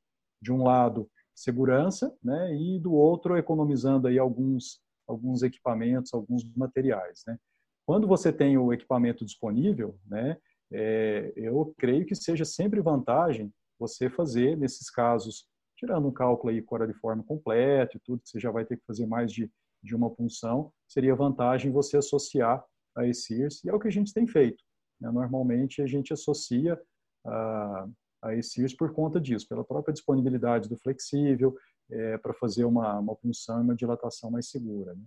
de um lado segurança, né, e do outro economizando aí alguns alguns equipamentos, alguns materiais, né. Quando você tem o equipamento disponível, né, é, eu creio que seja sempre vantagem você fazer nesses casos, tirando um cálculo aí coraliforme completo e tudo, que você já vai ter que fazer mais de, de uma punção, seria vantagem você associar a ESIRS, e é o que a gente tem feito. Né? Normalmente a gente associa a, a ESIRS por conta disso, pela própria disponibilidade do flexível, é, para fazer uma, uma punção e uma dilatação mais segura. Né?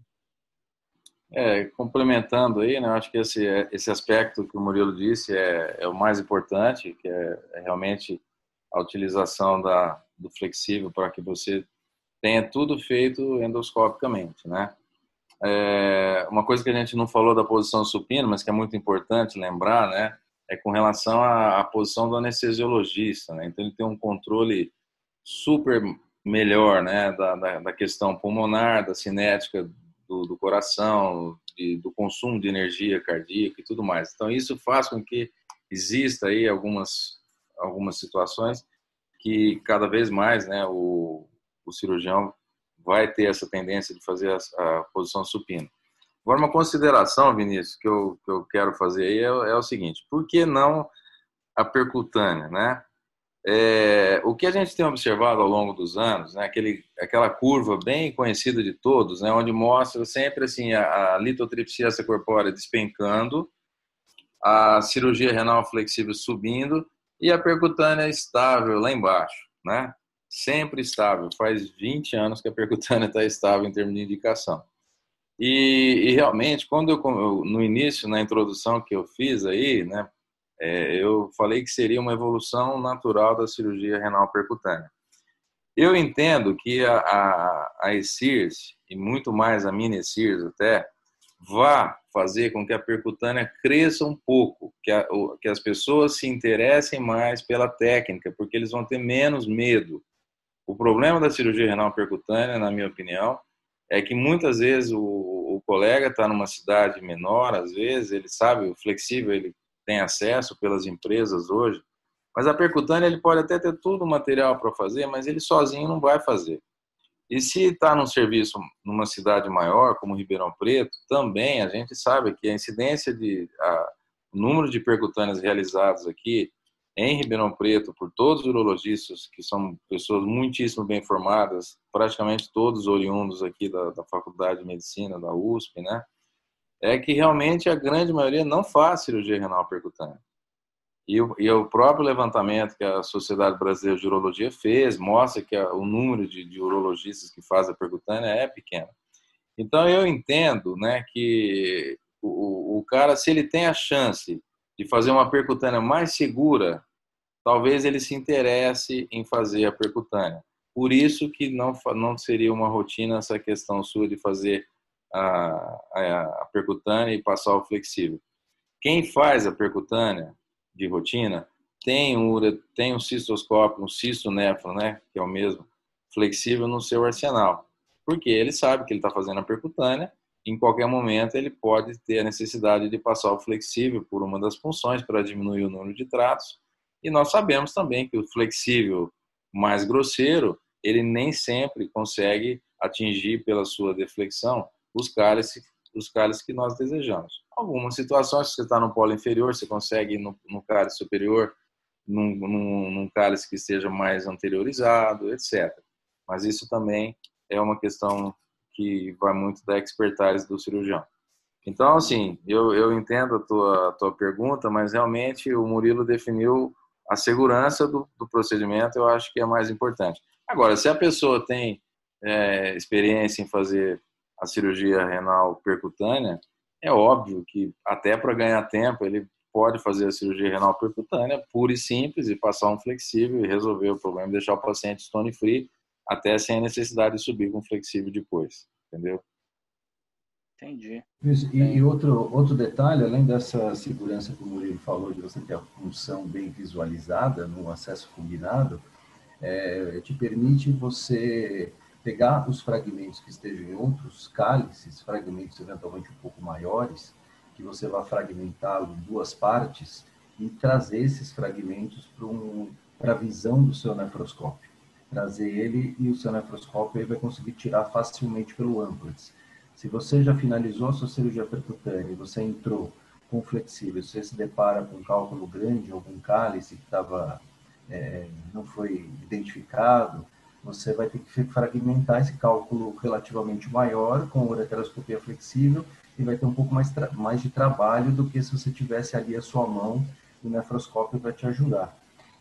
É, complementando aí, né, eu acho que esse, esse aspecto que o Murilo disse é, é o mais importante, que é, é realmente a utilização da, do flexível para que você tenha tudo feito endoscopicamente, né? É, uma coisa que a gente não falou da posição supina, mas que é muito importante lembrar, né? é com relação à, à posição do anestesiologista, né? Então ele tem um controle super melhor, né, da, da, da questão pulmonar, da cinética do, do coração, de, do consumo de energia cardíaca e tudo mais. Então isso faz com que exista aí algumas algumas situações que cada vez mais, né, o, o cirurgião vai ter essa tendência de fazer a, a posição supina. Agora, uma consideração, Vinícius, que eu, que eu quero fazer aí é, é o seguinte: por que não a percutânea, né? É, o que a gente tem observado ao longo dos anos, né, aquele, aquela curva bem conhecida de todos, né, onde mostra sempre assim a, a litotripsia corpórea despencando, a cirurgia renal flexível subindo e a percutânea estável lá embaixo, né? Sempre estável. Faz 20 anos que a percutânea está estável em termos de indicação. E, e realmente, quando eu, no início, na introdução que eu fiz aí, né, é, eu falei que seria uma evolução natural da cirurgia renal percutânea. Eu entendo que a, a, a e muito mais a mini até, vá fazer com que a percutânea cresça um pouco, que, a, que as pessoas se interessem mais pela técnica, porque eles vão ter menos medo. O problema da cirurgia renal percutânea, na minha opinião, é que muitas vezes o, o colega está numa cidade menor, às vezes, ele sabe, o flexível ele tem acesso pelas empresas hoje, mas a percutânea ele pode até ter todo o material para fazer, mas ele sozinho não vai fazer. E se está num serviço numa cidade maior, como Ribeirão Preto, também a gente sabe que a incidência de a, o número de percutâneas realizadas aqui em Ribeirão Preto por todos os urologistas, que são pessoas muitíssimo bem formadas, praticamente todos oriundos aqui da, da Faculdade de Medicina, da USP, né? É que realmente a grande maioria não faz cirurgia renal percutânea. E o, e o próprio levantamento que a Sociedade Brasileira de Urologia fez mostra que a, o número de, de urologistas que fazem a percutânea é pequeno. Então eu entendo, né, que o, o cara, se ele tem a chance de fazer uma percutânea mais segura, talvez ele se interesse em fazer a percutânea. Por isso que não, não seria uma rotina essa questão sua de fazer a, a, a percutânea e passar o flexível. Quem faz a percutânea de rotina tem um, tem um cistoscópio, um cistonefro, né, que é o mesmo, flexível no seu arsenal. Porque ele sabe que ele está fazendo a percutânea em qualquer momento ele pode ter a necessidade de passar o flexível por uma das funções para diminuir o número de tratos. E nós sabemos também que o flexível mais grosseiro, ele nem sempre consegue atingir pela sua deflexão os cálices, os cálices que nós desejamos. Algumas situações, se você está no polo inferior, você consegue no, no cálice superior, num, num, num cálice que esteja mais anteriorizado, etc. Mas isso também é uma questão que vai muito da expertise do cirurgião. Então, assim, eu, eu entendo a tua, a tua pergunta, mas realmente o Murilo definiu a segurança do, do procedimento, eu acho que é mais importante. Agora, se a pessoa tem é, experiência em fazer a cirurgia renal percutânea, é óbvio que até para ganhar tempo ele pode fazer a cirurgia renal percutânea pura e simples e passar um flexível e resolver o problema, deixar o paciente stone free até sem a necessidade de subir com flexível depois, entendeu? Entendi. E, e, outro, outro detalhe, além dessa segurança que o Murilo falou, de você ter a função bem visualizada no acesso combinado, é, te permite você pegar os fragmentos que estejam em outros cálices, fragmentos eventualmente um pouco maiores, que você vai fragmentá-lo em duas partes e trazer esses fragmentos para um, a visão do seu nefroscópio. Trazer ele e o seu nefroscópio aí vai conseguir tirar facilmente pelo amplex. Se você já finalizou a sua cirurgia percutânea e você entrou com flexível, você se depara com um cálculo grande, algum cálice que estava é, não foi identificado, você vai ter que fragmentar esse cálculo relativamente maior com ureteroscopia flexível e vai ter um pouco mais, mais de trabalho do que se você tivesse ali a sua mão e o nefroscópio para te ajudar.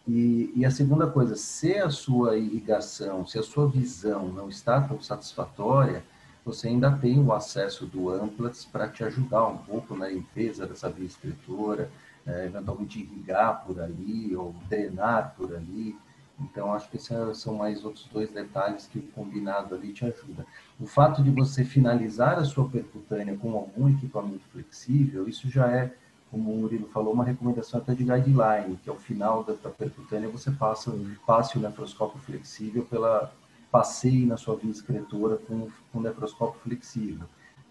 E, e, a segunda coisa, se a sua irrigação, se a sua visão não está tão satisfatória, você ainda tem o acesso do Amplas para te ajudar um pouco na limpeza dessa via escritora, é, eventualmente irrigar por ali ou drenar por ali. Então, acho que esses são mais outros dois detalhes que o combinado ali te ajuda. O fato de você finalizar a sua percutânea com algum equipamento flexível, isso já é, como o Murilo falou, uma recomendação até de guideline, que ao final da, percutânea você passa, passe o nefroscópio flexível pela, passeie na sua via excretora com, com nefroscópio flexível.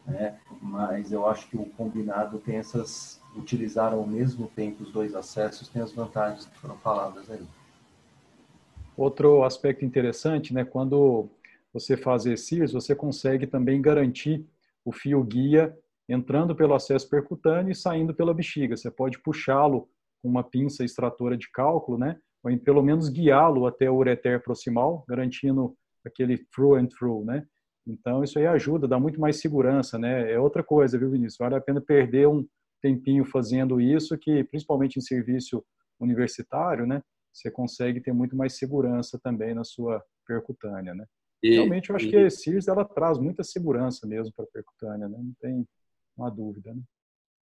Né? Mas eu acho que o combinado tem essas, utilizar ao mesmo tempo os dois acessos, tem as vantagens que foram faladas aí. Outro aspecto interessante, né, quando você faz ESIRS, você consegue também garantir o fio guia entrando pelo acesso percutâneo e saindo pela bexiga. Você pode puxá-lo com uma pinça extratora de cálculo, né, ou pelo menos guiá-lo até o ureter proximal, garantindo aquele through and through, né? Então, isso aí ajuda, dá muito mais segurança, né? É outra coisa, viu, Vinícius? Vale a pena perder um tempinho fazendo isso, que principalmente em serviço universitário, né? Você consegue ter muito mais segurança também na sua percutânea, né? E, Realmente, eu acho e... que a CIRS, ela traz muita segurança mesmo para a percutânea, né? Não tem uma dúvida, né?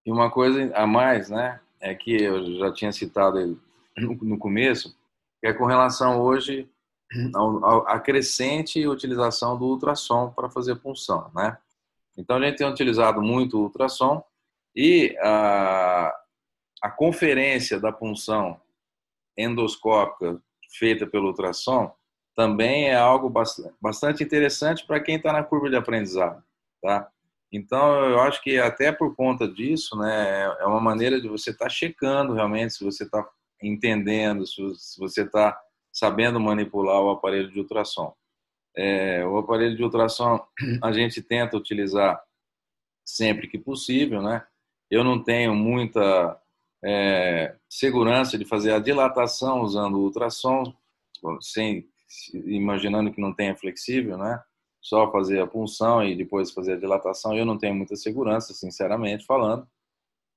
E uma coisa a mais, né? É que eu já tinha citado no começo, que é com relação hoje a crescente utilização do ultrassom para fazer punção, né? Então a gente tem utilizado muito o ultrassom e a, a conferência da punção endoscópica feita pelo ultrassom também é algo bastante interessante para quem está na curva de aprendizado, tá? Então eu acho que até por conta disso, né, é uma maneira de você estar tá checando realmente se você está entendendo, se você está sabendo manipular o aparelho de ultrassom. É, o aparelho de ultrassom a gente tenta utilizar sempre que possível, né? Eu não tenho muita é, segurança de fazer a dilatação usando ultrassom, sem imaginando que não tenha flexível, né? Só fazer a punção e depois fazer a dilatação. Eu não tenho muita segurança, sinceramente falando,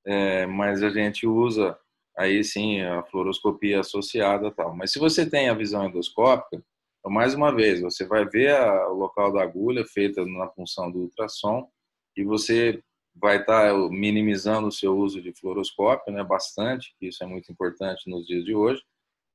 é, mas a gente usa aí sim a fluoroscopia associada tal. Mas se você tem a visão endoscópica, então, mais uma vez, você vai ver a, o local da agulha feita na função do ultrassom e você vai estar tá minimizando o seu uso de fluoroscópio, né, bastante, que isso é muito importante nos dias de hoje,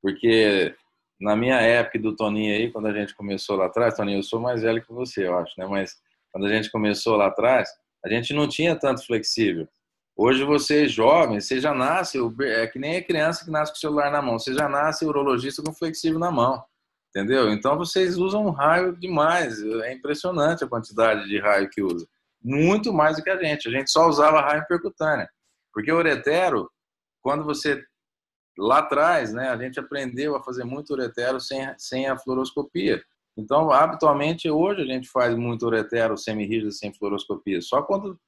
porque na minha época do Toninho aí, quando a gente começou lá atrás, Toninho, eu sou mais velho que você, eu acho, né, mas quando a gente começou lá atrás, a gente não tinha tanto flexível. Hoje você é jovem, você já nasce, é que nem a criança que nasce com o celular na mão, você já nasce urologista com flexível na mão, entendeu? Então vocês usam raio demais, é impressionante a quantidade de raio que usa. Muito mais do que a gente, a gente só usava raio percutânea, porque o uretero, quando você lá atrás, né, a gente aprendeu a fazer muito uretero sem, sem a fluoroscopia. Então, habitualmente, hoje a gente faz muito uretero semi-rígido sem fluoroscopia. Só quando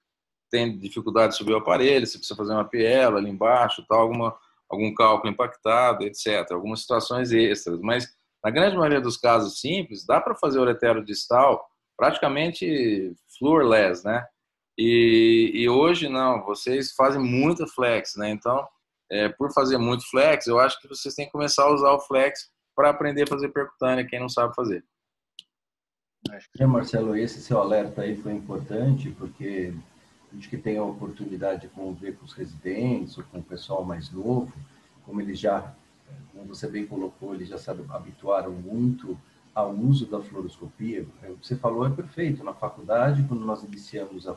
tem dificuldade de subir o aparelho, se precisa fazer uma piela ali embaixo, tal, alguma, algum cálculo impactado, etc. Algumas situações extras. Mas, na grande maioria dos casos simples, dá para fazer uretero distal praticamente floorless, né? E, e, hoje, não, vocês fazem muito flex, né? Então, é, por fazer muito flex, eu acho que vocês têm que começar a usar o flex para aprender a fazer percutânea, quem não sabe fazer. Acho que, Marcelo, esse seu alerta aí foi importante, porque gente que tem a oportunidade de conviver com os residentes ou com o pessoal mais novo, como eles já, como você bem colocou, eles já se habituaram muito ao uso da fluoroscopia, é, o que você falou é perfeito. Na faculdade, quando nós iniciamos a,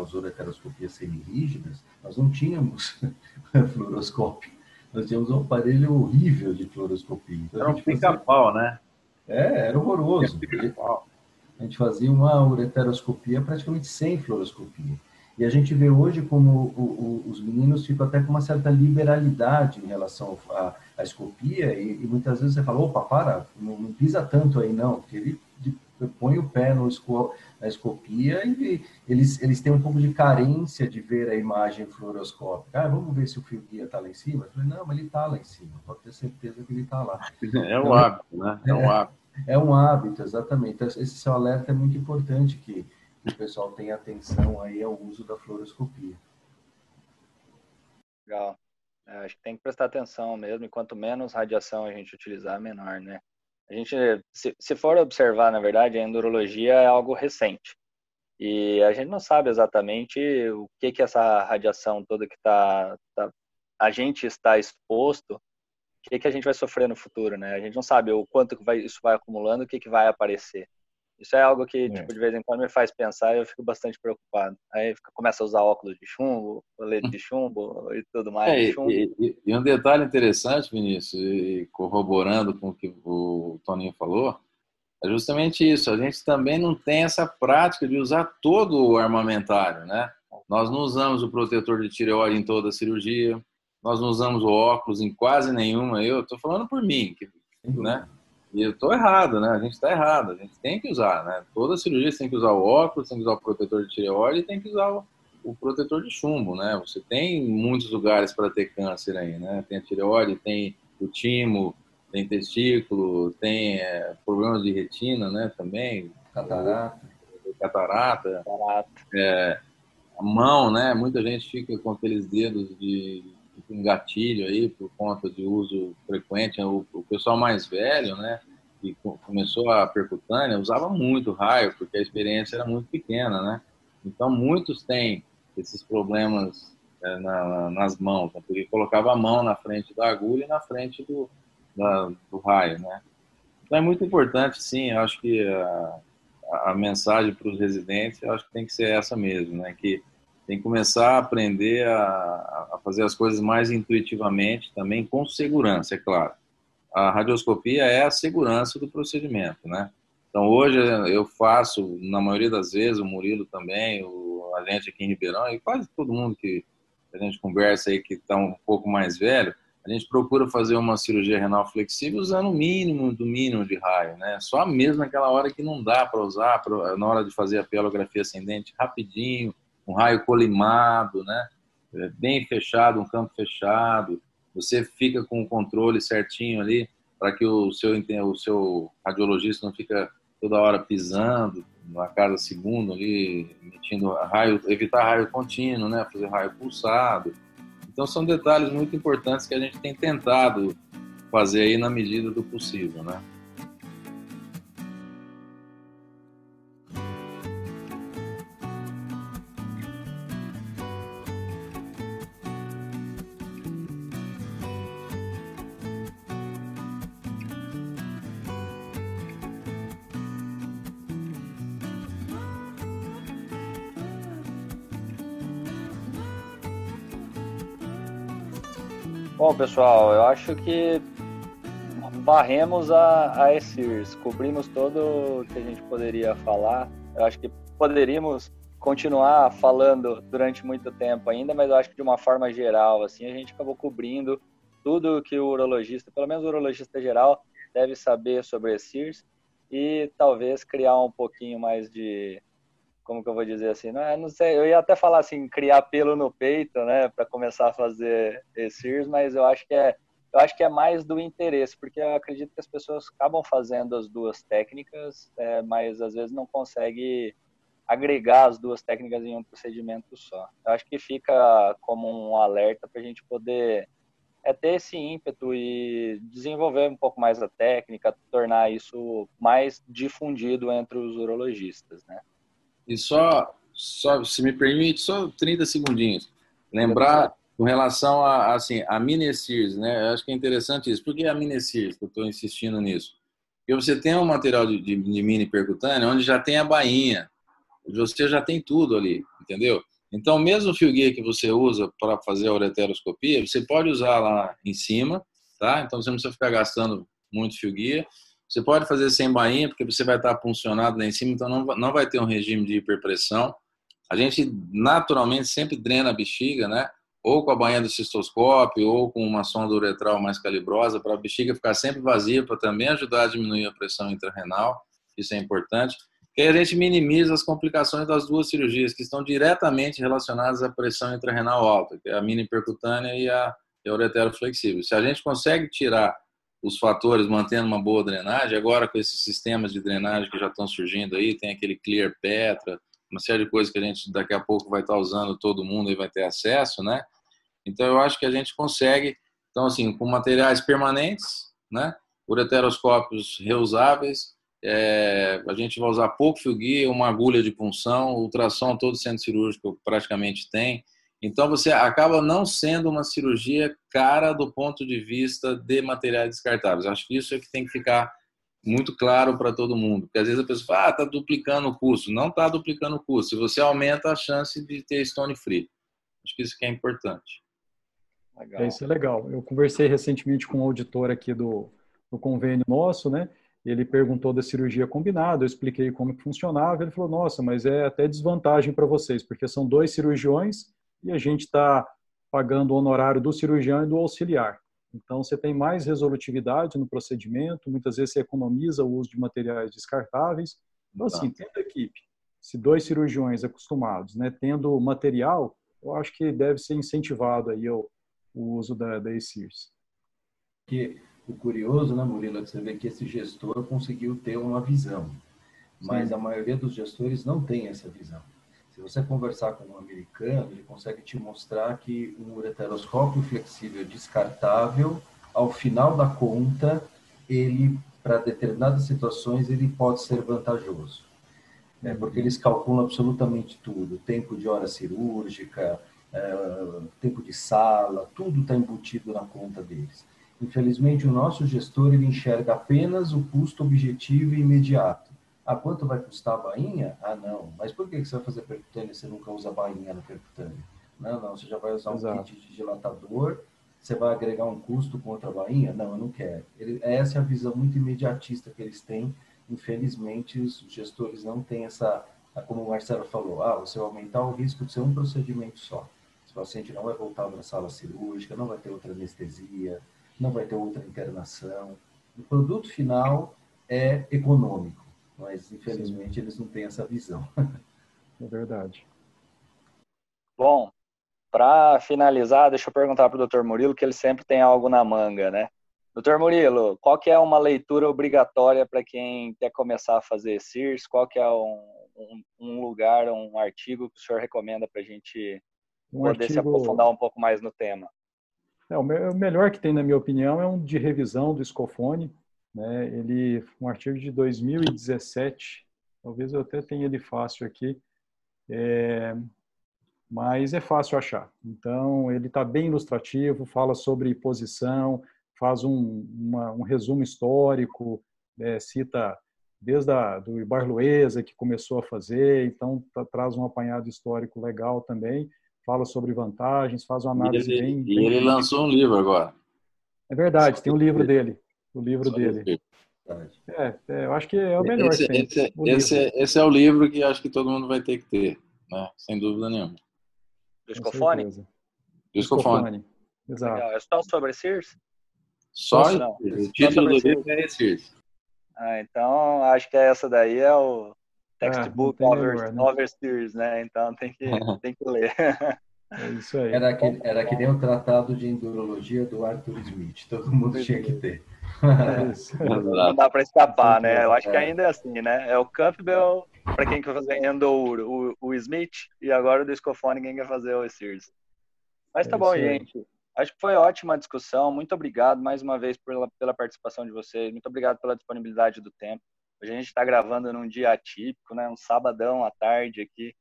as ureteroscopias semi-rígidas, nós não tínhamos fluoroscópio. Nós tínhamos um aparelho horrível de fluoroscopia. Então, era um pica-pau, fazia... né? É, era horroroso. A gente fazia uma ureteroscopia praticamente sem fluoroscopia. E a gente vê hoje como o, o, os meninos ficam até com uma certa liberalidade em relação à, à escopia, e, e, muitas vezes você fala, opa, para, não, não, pisa tanto aí não, porque ele põe o pé no esco, na escopia e eles, eles têm um pouco de carência de ver a imagem fluoroscópica. Ah, vamos ver se o fio guia está lá em cima? Eu falei, não, mas ele está lá em cima, pode ter certeza que ele está lá. É um hábito, né? É um hábito. É, é um hábito, exatamente. Então, esse seu alerta é muito importante, que que o pessoal tenha atenção aí ao uso da fluoroscopia. Legal. É, acho que tem que prestar atenção mesmo, e quanto menos radiação a gente utilizar, menor, né? A gente, se, se for observar, na verdade, a endurologia é algo recente. E a gente não sabe exatamente o que que essa radiação toda que tá, tá a gente está exposto, o que que a gente vai sofrer no futuro, né? A gente não sabe o quanto que vai, isso vai acumulando, o que que vai aparecer. Isso é algo que, é. tipo, de vez em quando me faz pensar e eu fico bastante preocupado. Aí começa a usar óculos de chumbo, colete de chumbo e tudo mais. É, e, e, e, um detalhe interessante, Vinícius, e corroborando com o que o Toninho falou, é justamente isso. A gente também não tem essa prática de usar todo o armamentário, né? Nós não usamos o protetor de tireoide em toda a cirurgia, nós não usamos o óculos em quase nenhuma. Eu estou falando por mim, né? E eu estou errado, né? A gente está errado. A gente tem que usar, né? Toda cirurgia você tem que usar o óculos, tem que usar o protetor de tireoide e tem que usar o, o protetor de chumbo, né? Você tem muitos lugares para ter câncer aí, né? Tem a tireoide, tem o timo, tem testículo, tem é, problemas de retina, né? Também. Catarata. Catarata. Catarata. É, a mão, né? Muita gente fica com aqueles dedos de um gatilho aí por conta de uso frequente. O, o pessoal mais velho, né, que começou a percutânea, usava muito raio, porque a experiência era muito pequena, né? Então, muitos têm esses problemas é, na, nas mãos, né? porque colocava a mão na frente da agulha e na frente do, da, do raio, né? Então, é muito importante, sim, eu acho que a, a mensagem para os residentes, eu acho que tem que ser essa mesmo, né? Que tem que começar a aprender a, a, fazer as coisas mais intuitivamente, também com segurança, é claro. A radioscopia é a segurança do procedimento, né? Então, hoje eu faço, na maioria das vezes, o Murilo também, o, a gente aqui em Ribeirão, e quase todo mundo que a gente conversa aí que está um pouco mais velho, a gente procura fazer uma cirurgia renal flexível usando o mínimo do mínimo de raio, né? Só mesmo naquela hora que não dá para usar, pra, na hora de fazer a pielografia ascendente, rapidinho, um raio colimado, né? É bem fechado, um campo fechado. Você fica com o controle certinho ali para que o seu, o seu radiologista não fica toda hora pisando a cada segundo ali, emitindo raio, evitar raio contínuo, né? Fazer raio pulsado. Então são detalhes muito importantes que a gente tem tentado fazer aí na medida do possível, né? Bom, pessoal, eu acho que varremos a, a ESIRS, cobrimos todo o que a gente poderia falar. Eu acho que poderíamos continuar falando durante muito tempo ainda, mas eu acho que de uma forma geral, assim, a gente acabou cobrindo tudo que o urologista, pelo menos o urologista geral, deve saber sobre a e talvez criar um pouquinho mais de como que eu vou dizer assim, não, é, não sei, eu ia até falar assim, criar pelo no peito, né, para começar a fazer ESIRS, mas eu acho que é eu acho que é mais do interesse, porque eu acredito que as pessoas acabam fazendo as duas técnicas, é, mas às vezes não consegue agregar as duas técnicas em um procedimento só. Eu acho que fica como um alerta para a gente poder é ter esse ímpeto e desenvolver um pouco mais a técnica, tornar isso mais difundido entre os urologistas, né? E só, só, se me permite, só 30 segundinhos. Lembrar com relação a, assim, a Minesirs, né? Eu acho que é interessante isso. Por que a Minesirs? Eu estou insistindo nisso. Porque você tem um material de, de, de mini percutânea onde já tem a bainha, você já tem tudo ali, entendeu? Então, mesmo o fio guia que você usa para fazer a ureteroscopia, você pode usar lá em cima, tá? Então, você não precisa ficar gastando muito fio guia. Você pode fazer sem bainha, porque você vai estar puncionado lá em cima, então não, não vai ter um regime de hiperpressão. A gente, naturalmente, sempre drena a bexiga, né? Ou com a bainha do cistoscópio, ou com uma sonda uretral mais calibrosa, para a bexiga ficar sempre vazia, para também ajudar a diminuir a pressão intrarrenal. Isso é importante. Que a gente minimiza as complicações das duas cirurgias, que estão diretamente relacionadas à pressão intrarrenal alta, que é a mini percutânea e a, e a ureteroflexível. Se a gente consegue tirar os fatores mantendo uma boa drenagem. Agora, com esses sistemas de drenagem que já estão surgindo aí, tem aquele Clear Petra, uma série de coisas que a gente daqui a pouco vai estar usando, todo mundo e vai ter acesso, né? Então, eu acho que a gente consegue, então, assim, com materiais permanentes, né? Ureteroscópios reusáveis, é, a gente vai usar pouco fio guia, uma agulha de punção, ultrassom todo centro cirúrgico praticamente tem. Então você acaba não sendo uma cirurgia cara do ponto de vista de materiais descartáveis. Acho que isso é que tem que ficar muito claro para todo mundo. Porque às vezes a pessoa fala, ah, está duplicando o custo. Não está duplicando o custo. Se você aumenta a chance de ter stone free. Acho que isso que é importante. Legal. É, isso é legal. Eu conversei recentemente com um auditor aqui do, do convênio nosso, né? Ele perguntou da cirurgia combinada, eu expliquei como que funcionava. Ele falou: Nossa, mas é até desvantagem para vocês, porque são dois cirurgiões e a gente está pagando o honorário do cirurgião e do auxiliar. Então, você tem mais resolutividade no procedimento, muitas vezes você economiza o uso de materiais descartáveis. Então, assim, tendo equipe, se dois cirurgiões acostumados, né, tendo material, eu acho que deve ser incentivado aí o, o uso da, da ECIRS. Que o curioso, né, Murilo, é que você vê que esse gestor conseguiu ter uma visão, mas Sim. a maioria dos gestores não tem essa visão. Se você conversar com um americano, ele consegue te mostrar que um ureteroscópio flexível descartável, ao final da conta, ele para determinadas situações ele pode ser vantajoso, né? porque eles calculam absolutamente tudo, tempo de hora cirúrgica, é, tempo de sala, tudo está embutido na conta deles. Infelizmente, o nosso gestor ele enxerga apenas o custo objetivo e imediato. Ah, quanto vai custar a bainha? Ah, não. Mas por que você vai fazer percutânea se você nunca usa bainha na percutânea? Não, não. Você já vai usar um Exato. kit de dilatador, você vai agregar um custo com outra bainha? Não, eu não quero. Ele, essa é a visão muito imediatista que eles têm. Infelizmente, os gestores não têm essa, como o Marcelo falou, ah, você vai aumentar o risco de ser um procedimento só. O paciente não vai voltar para a sala cirúrgica, não vai ter outra anestesia, não vai ter outra internação. O produto final é econômico mas infelizmente Sim. eles não têm essa visão. É verdade. Bom, para finalizar, deixa eu perguntar para o Dr. Murilo, que ele sempre tem algo na manga, né? Doutor Murilo, qual que é uma leitura obrigatória para quem quer começar a fazer CIRS? Qual que é um, um, um lugar, um artigo que o senhor recomenda para a gente um poder artigo... se aprofundar um pouco mais no tema? É, o melhor que tem, na minha opinião, é um de revisão do Scofone, né? Ele um artigo de 2017, talvez eu até tenha ele fácil aqui, é, mas é fácil achar. Então ele está bem ilustrativo, fala sobre posição, faz um, uma, um resumo histórico, é, cita desde a, do Barluesa que começou a fazer, então tá, traz um apanhado histórico legal também, fala sobre vantagens, faz uma análise e ele, bem, bem... E ele lançou um livro agora. É verdade, tem o um livro dele o livro Só dele. É, é, eu acho que é o melhor. Esse, esse, esse, é, esse, é o livro que acho que todo mundo vai ter que ter, né? sem dúvida nenhuma. Discofone? Discofone. Exato. Legal. É só sobre Sears? Só, não. o título do livro é Sears. Ah, então acho que essa daí é o textbook é, over, melhor, né? over Sears, né? Então tem que, tem que ler. É isso aí. Era que, era que nem o tratado de endurologia do Arthur Smith. Todo mundo tinha que ter. É Não dá para escapar, né? Eu acho que ainda é assim, né? É o Campbell, para quem quer fazer Endour, o, o Smith, e agora o Discofone, quem quer fazer o Sears. Mas tá é bom, gente. Acho que foi ótima a discussão. Muito obrigado mais uma vez pela, pela participação de vocês. Muito obrigado pela disponibilidade do tempo. Hoje a gente está gravando num dia atípico, né? Um sabadão à tarde aqui.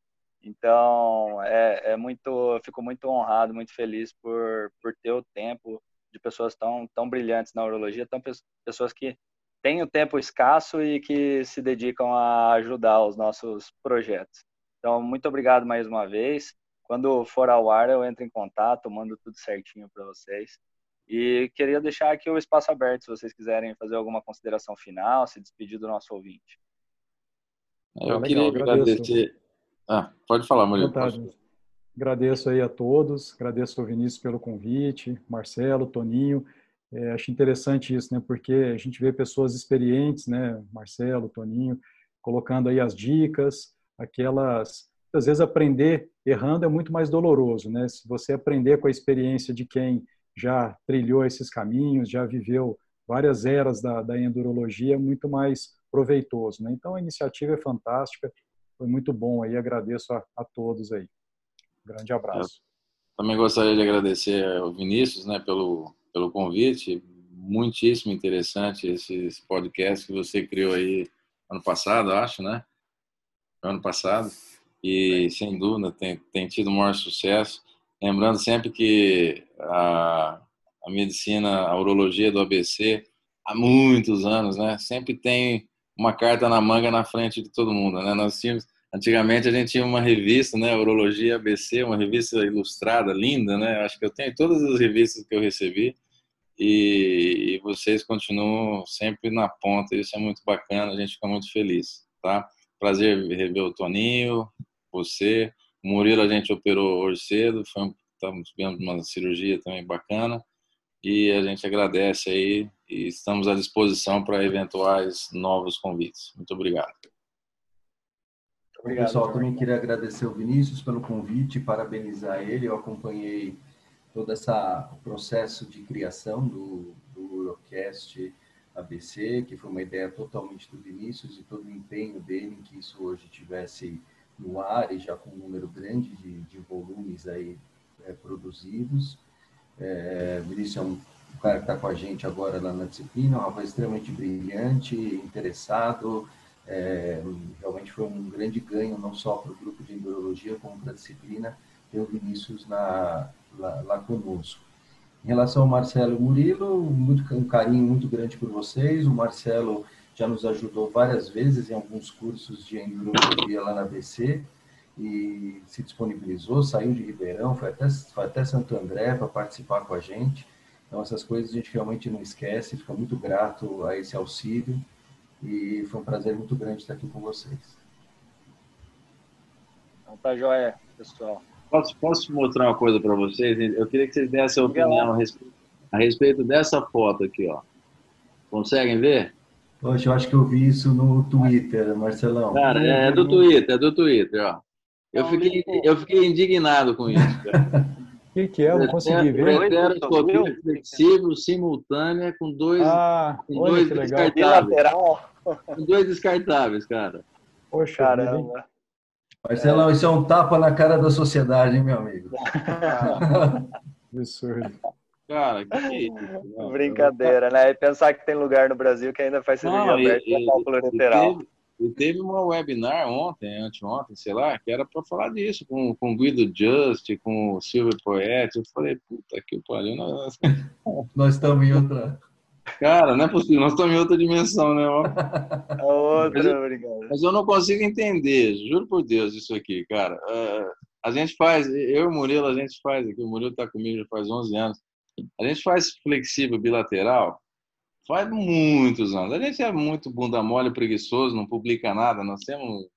Então, é, é muito, fico muito honrado, muito feliz por, por ter o tempo de pessoas tão, tão brilhantes na urologia, tão pessoas que têm o tempo escasso e que se dedicam a ajudar os nossos projetos. Então, muito obrigado mais uma vez. Quando for ao ar, eu entro em contato, mando tudo certinho para vocês. E queria deixar aqui o espaço aberto, se vocês quiserem fazer alguma consideração final, se despedir do nosso ouvinte. Eu ah, queria agradecer. Ah, pode falar, Murilo. Agradeço aí a todos, agradeço ao Vinícius pelo convite, Marcelo, Toninho. É, acho interessante isso, né? Porque a gente vê pessoas experientes, né? Marcelo, Toninho, colocando aí as dicas, aquelas. Às vezes aprender errando é muito mais doloroso, né? Se você aprender com a experiência de quem já trilhou esses caminhos, já viveu várias eras da, da endurologia, é muito mais proveitoso, né? Então a iniciativa é fantástica, foi muito bom aí, agradeço a, a todos aí. grande abraço. Eu também gostaria de agradecer ao Vinícius, né, pelo pelo convite. Muitíssimo interessante esse, esse podcast que você criou aí ano passado, acho, né? Ano passado. E, sem dúvida, tem, tem tido um maior sucesso. Lembrando sempre que a, a medicina, a urologia do ABC, há muitos anos, né? Sempre tem uma carta na manga na frente de todo mundo, né? Nós tínhamos Antigamente a gente tinha uma revista, né, Urologia ABC, uma revista ilustrada, linda, né? Acho que eu tenho todas as revistas que eu recebi e, e, vocês continuam sempre na ponta. Isso é muito bacana, a gente fica muito feliz, tá? Prazer rever o Toninho, você, o Murilo a gente operou hoje cedo, foi um, estamos vendo uma cirurgia também bacana e a gente agradece aí e estamos à disposição para eventuais novos convites. Muito obrigado. Obrigado, pessoal. Também queria agradecer o Vinícius pelo convite, parabenizar ele. Eu acompanhei todo essa, o processo de criação do, do Eurocast ABC, que foi uma ideia totalmente do Vinícius e todo o empenho dele em que isso hoje tivesse no ar e já com um número grande de, de volumes aí é, produzidos. É, Vinícius é um, um cara que está com a gente agora lá na disciplina, um rapaz extremamente brilhante, interessado, é, realmente foi um grande ganho, não só para o grupo de endurologia, como para a disciplina, ter o Vinícius na, lá, lá conosco. Em relação ao Marcelo Murilo, muito, um carinho muito grande por vocês. O Marcelo já nos ajudou várias vezes em alguns cursos de endurologia lá na BC e se disponibilizou, saiu de Ribeirão, foi até, foi até Santo André para participar com a gente. Então, essas coisas a gente realmente não esquece, fica muito grato a esse auxílio e foi um prazer muito grande estar aqui com vocês. Então tá joia, pessoal. Posso, posso mostrar uma coisa para vocês? Eu queria que vocês dessem a opinião a respeito, a respeito, dessa foto aqui, ó. Conseguem ver? Poxa, eu acho que eu vi isso no Twitter, Marcelão. Cara, é, é do Twitter, é do Twitter, ó. Eu fiquei, eu fiquei indignado com isso, cara. O que, que é? Eu não consegui ver. Preteroscopia flexível, simultânea, com dois, ah, com dois descartáveis. Com dois descartáveis, cara. Poxa, caramba. Marcelão, isso é um tapa na cara da sociedade, hein, meu amigo? Absurdo. Cara, que? Não, Brincadeira, né? E pensar que tem lugar no Brasil que ainda faz cirurgia não, aberta e, cálculo lateral. Teve, e teve uma webinar ontem, anteontem, sei lá, que era para falar disso, com, com o Guido Just, com o Silvio Poet. Eu falei, puta que pariu. Nós... nós estamos em outra. Cara, não é possível, nós estamos em outra dimensão, né? A outra, mas, obrigado. Mas eu não consigo entender, juro por Deus, isso aqui, cara. Uh, a gente faz, eu e o Murilo, a gente faz aqui, o Murilo está comigo já faz 11 anos. A gente faz flexível bilateral faz muitos anos. A gente é muito bunda mole, preguiçoso, não publica nada. Nós temos,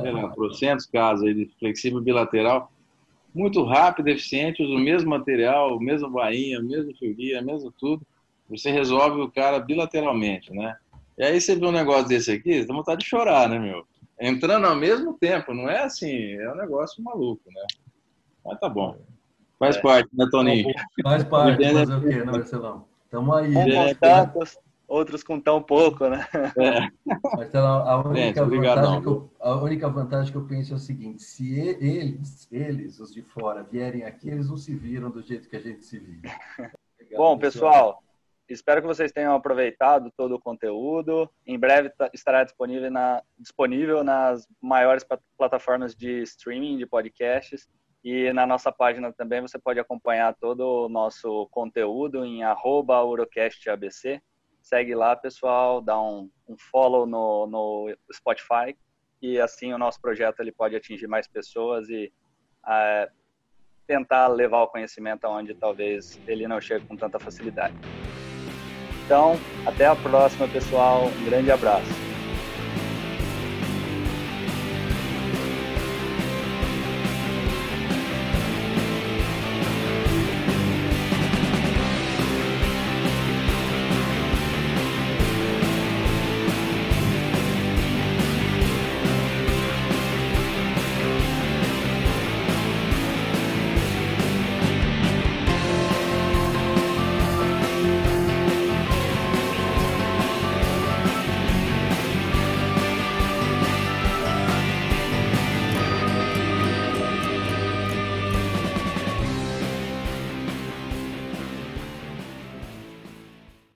sei lá, trocentos casos aí de flexível bilateral. Muito rápido, eficiente, usa o mesmo material, o mesmo bainha, o mesmo fio guia, mesmo tudo você resolve o cara bilateralmente, né? E aí você vê um negócio desse aqui, você dá vontade de chorar, né, meu? Entrando ao mesmo tempo, não é assim, é um negócio maluco, né? Mas tá bom. Faz é. parte, né, Toninho? Faz parte, fazer o quê, né, Marcelão? Tamo aí. Um com tantos, outros com tão pouco, né? É. A única, Gente, vantagem que eu, a única vantagem que eu penso é o seguinte, se eles, eles, os de fora, vierem aqui, eles não se viram do jeito que a gente se vive. Bom, pessoal, Espero que vocês tenham aproveitado todo o conteúdo. Em breve estará disponível, na, disponível nas maiores plataformas de streaming de podcasts. E na nossa página também você pode acompanhar todo o nosso conteúdo em urocastabc. segue lá, pessoal, dá um, um follow no, no Spotify e assim o nosso projeto ele pode atingir mais pessoas e é, tentar levar o conhecimento aonde talvez ele não chegue com tanta facilidade. Então, até a próxima, pessoal. Um grande abraço.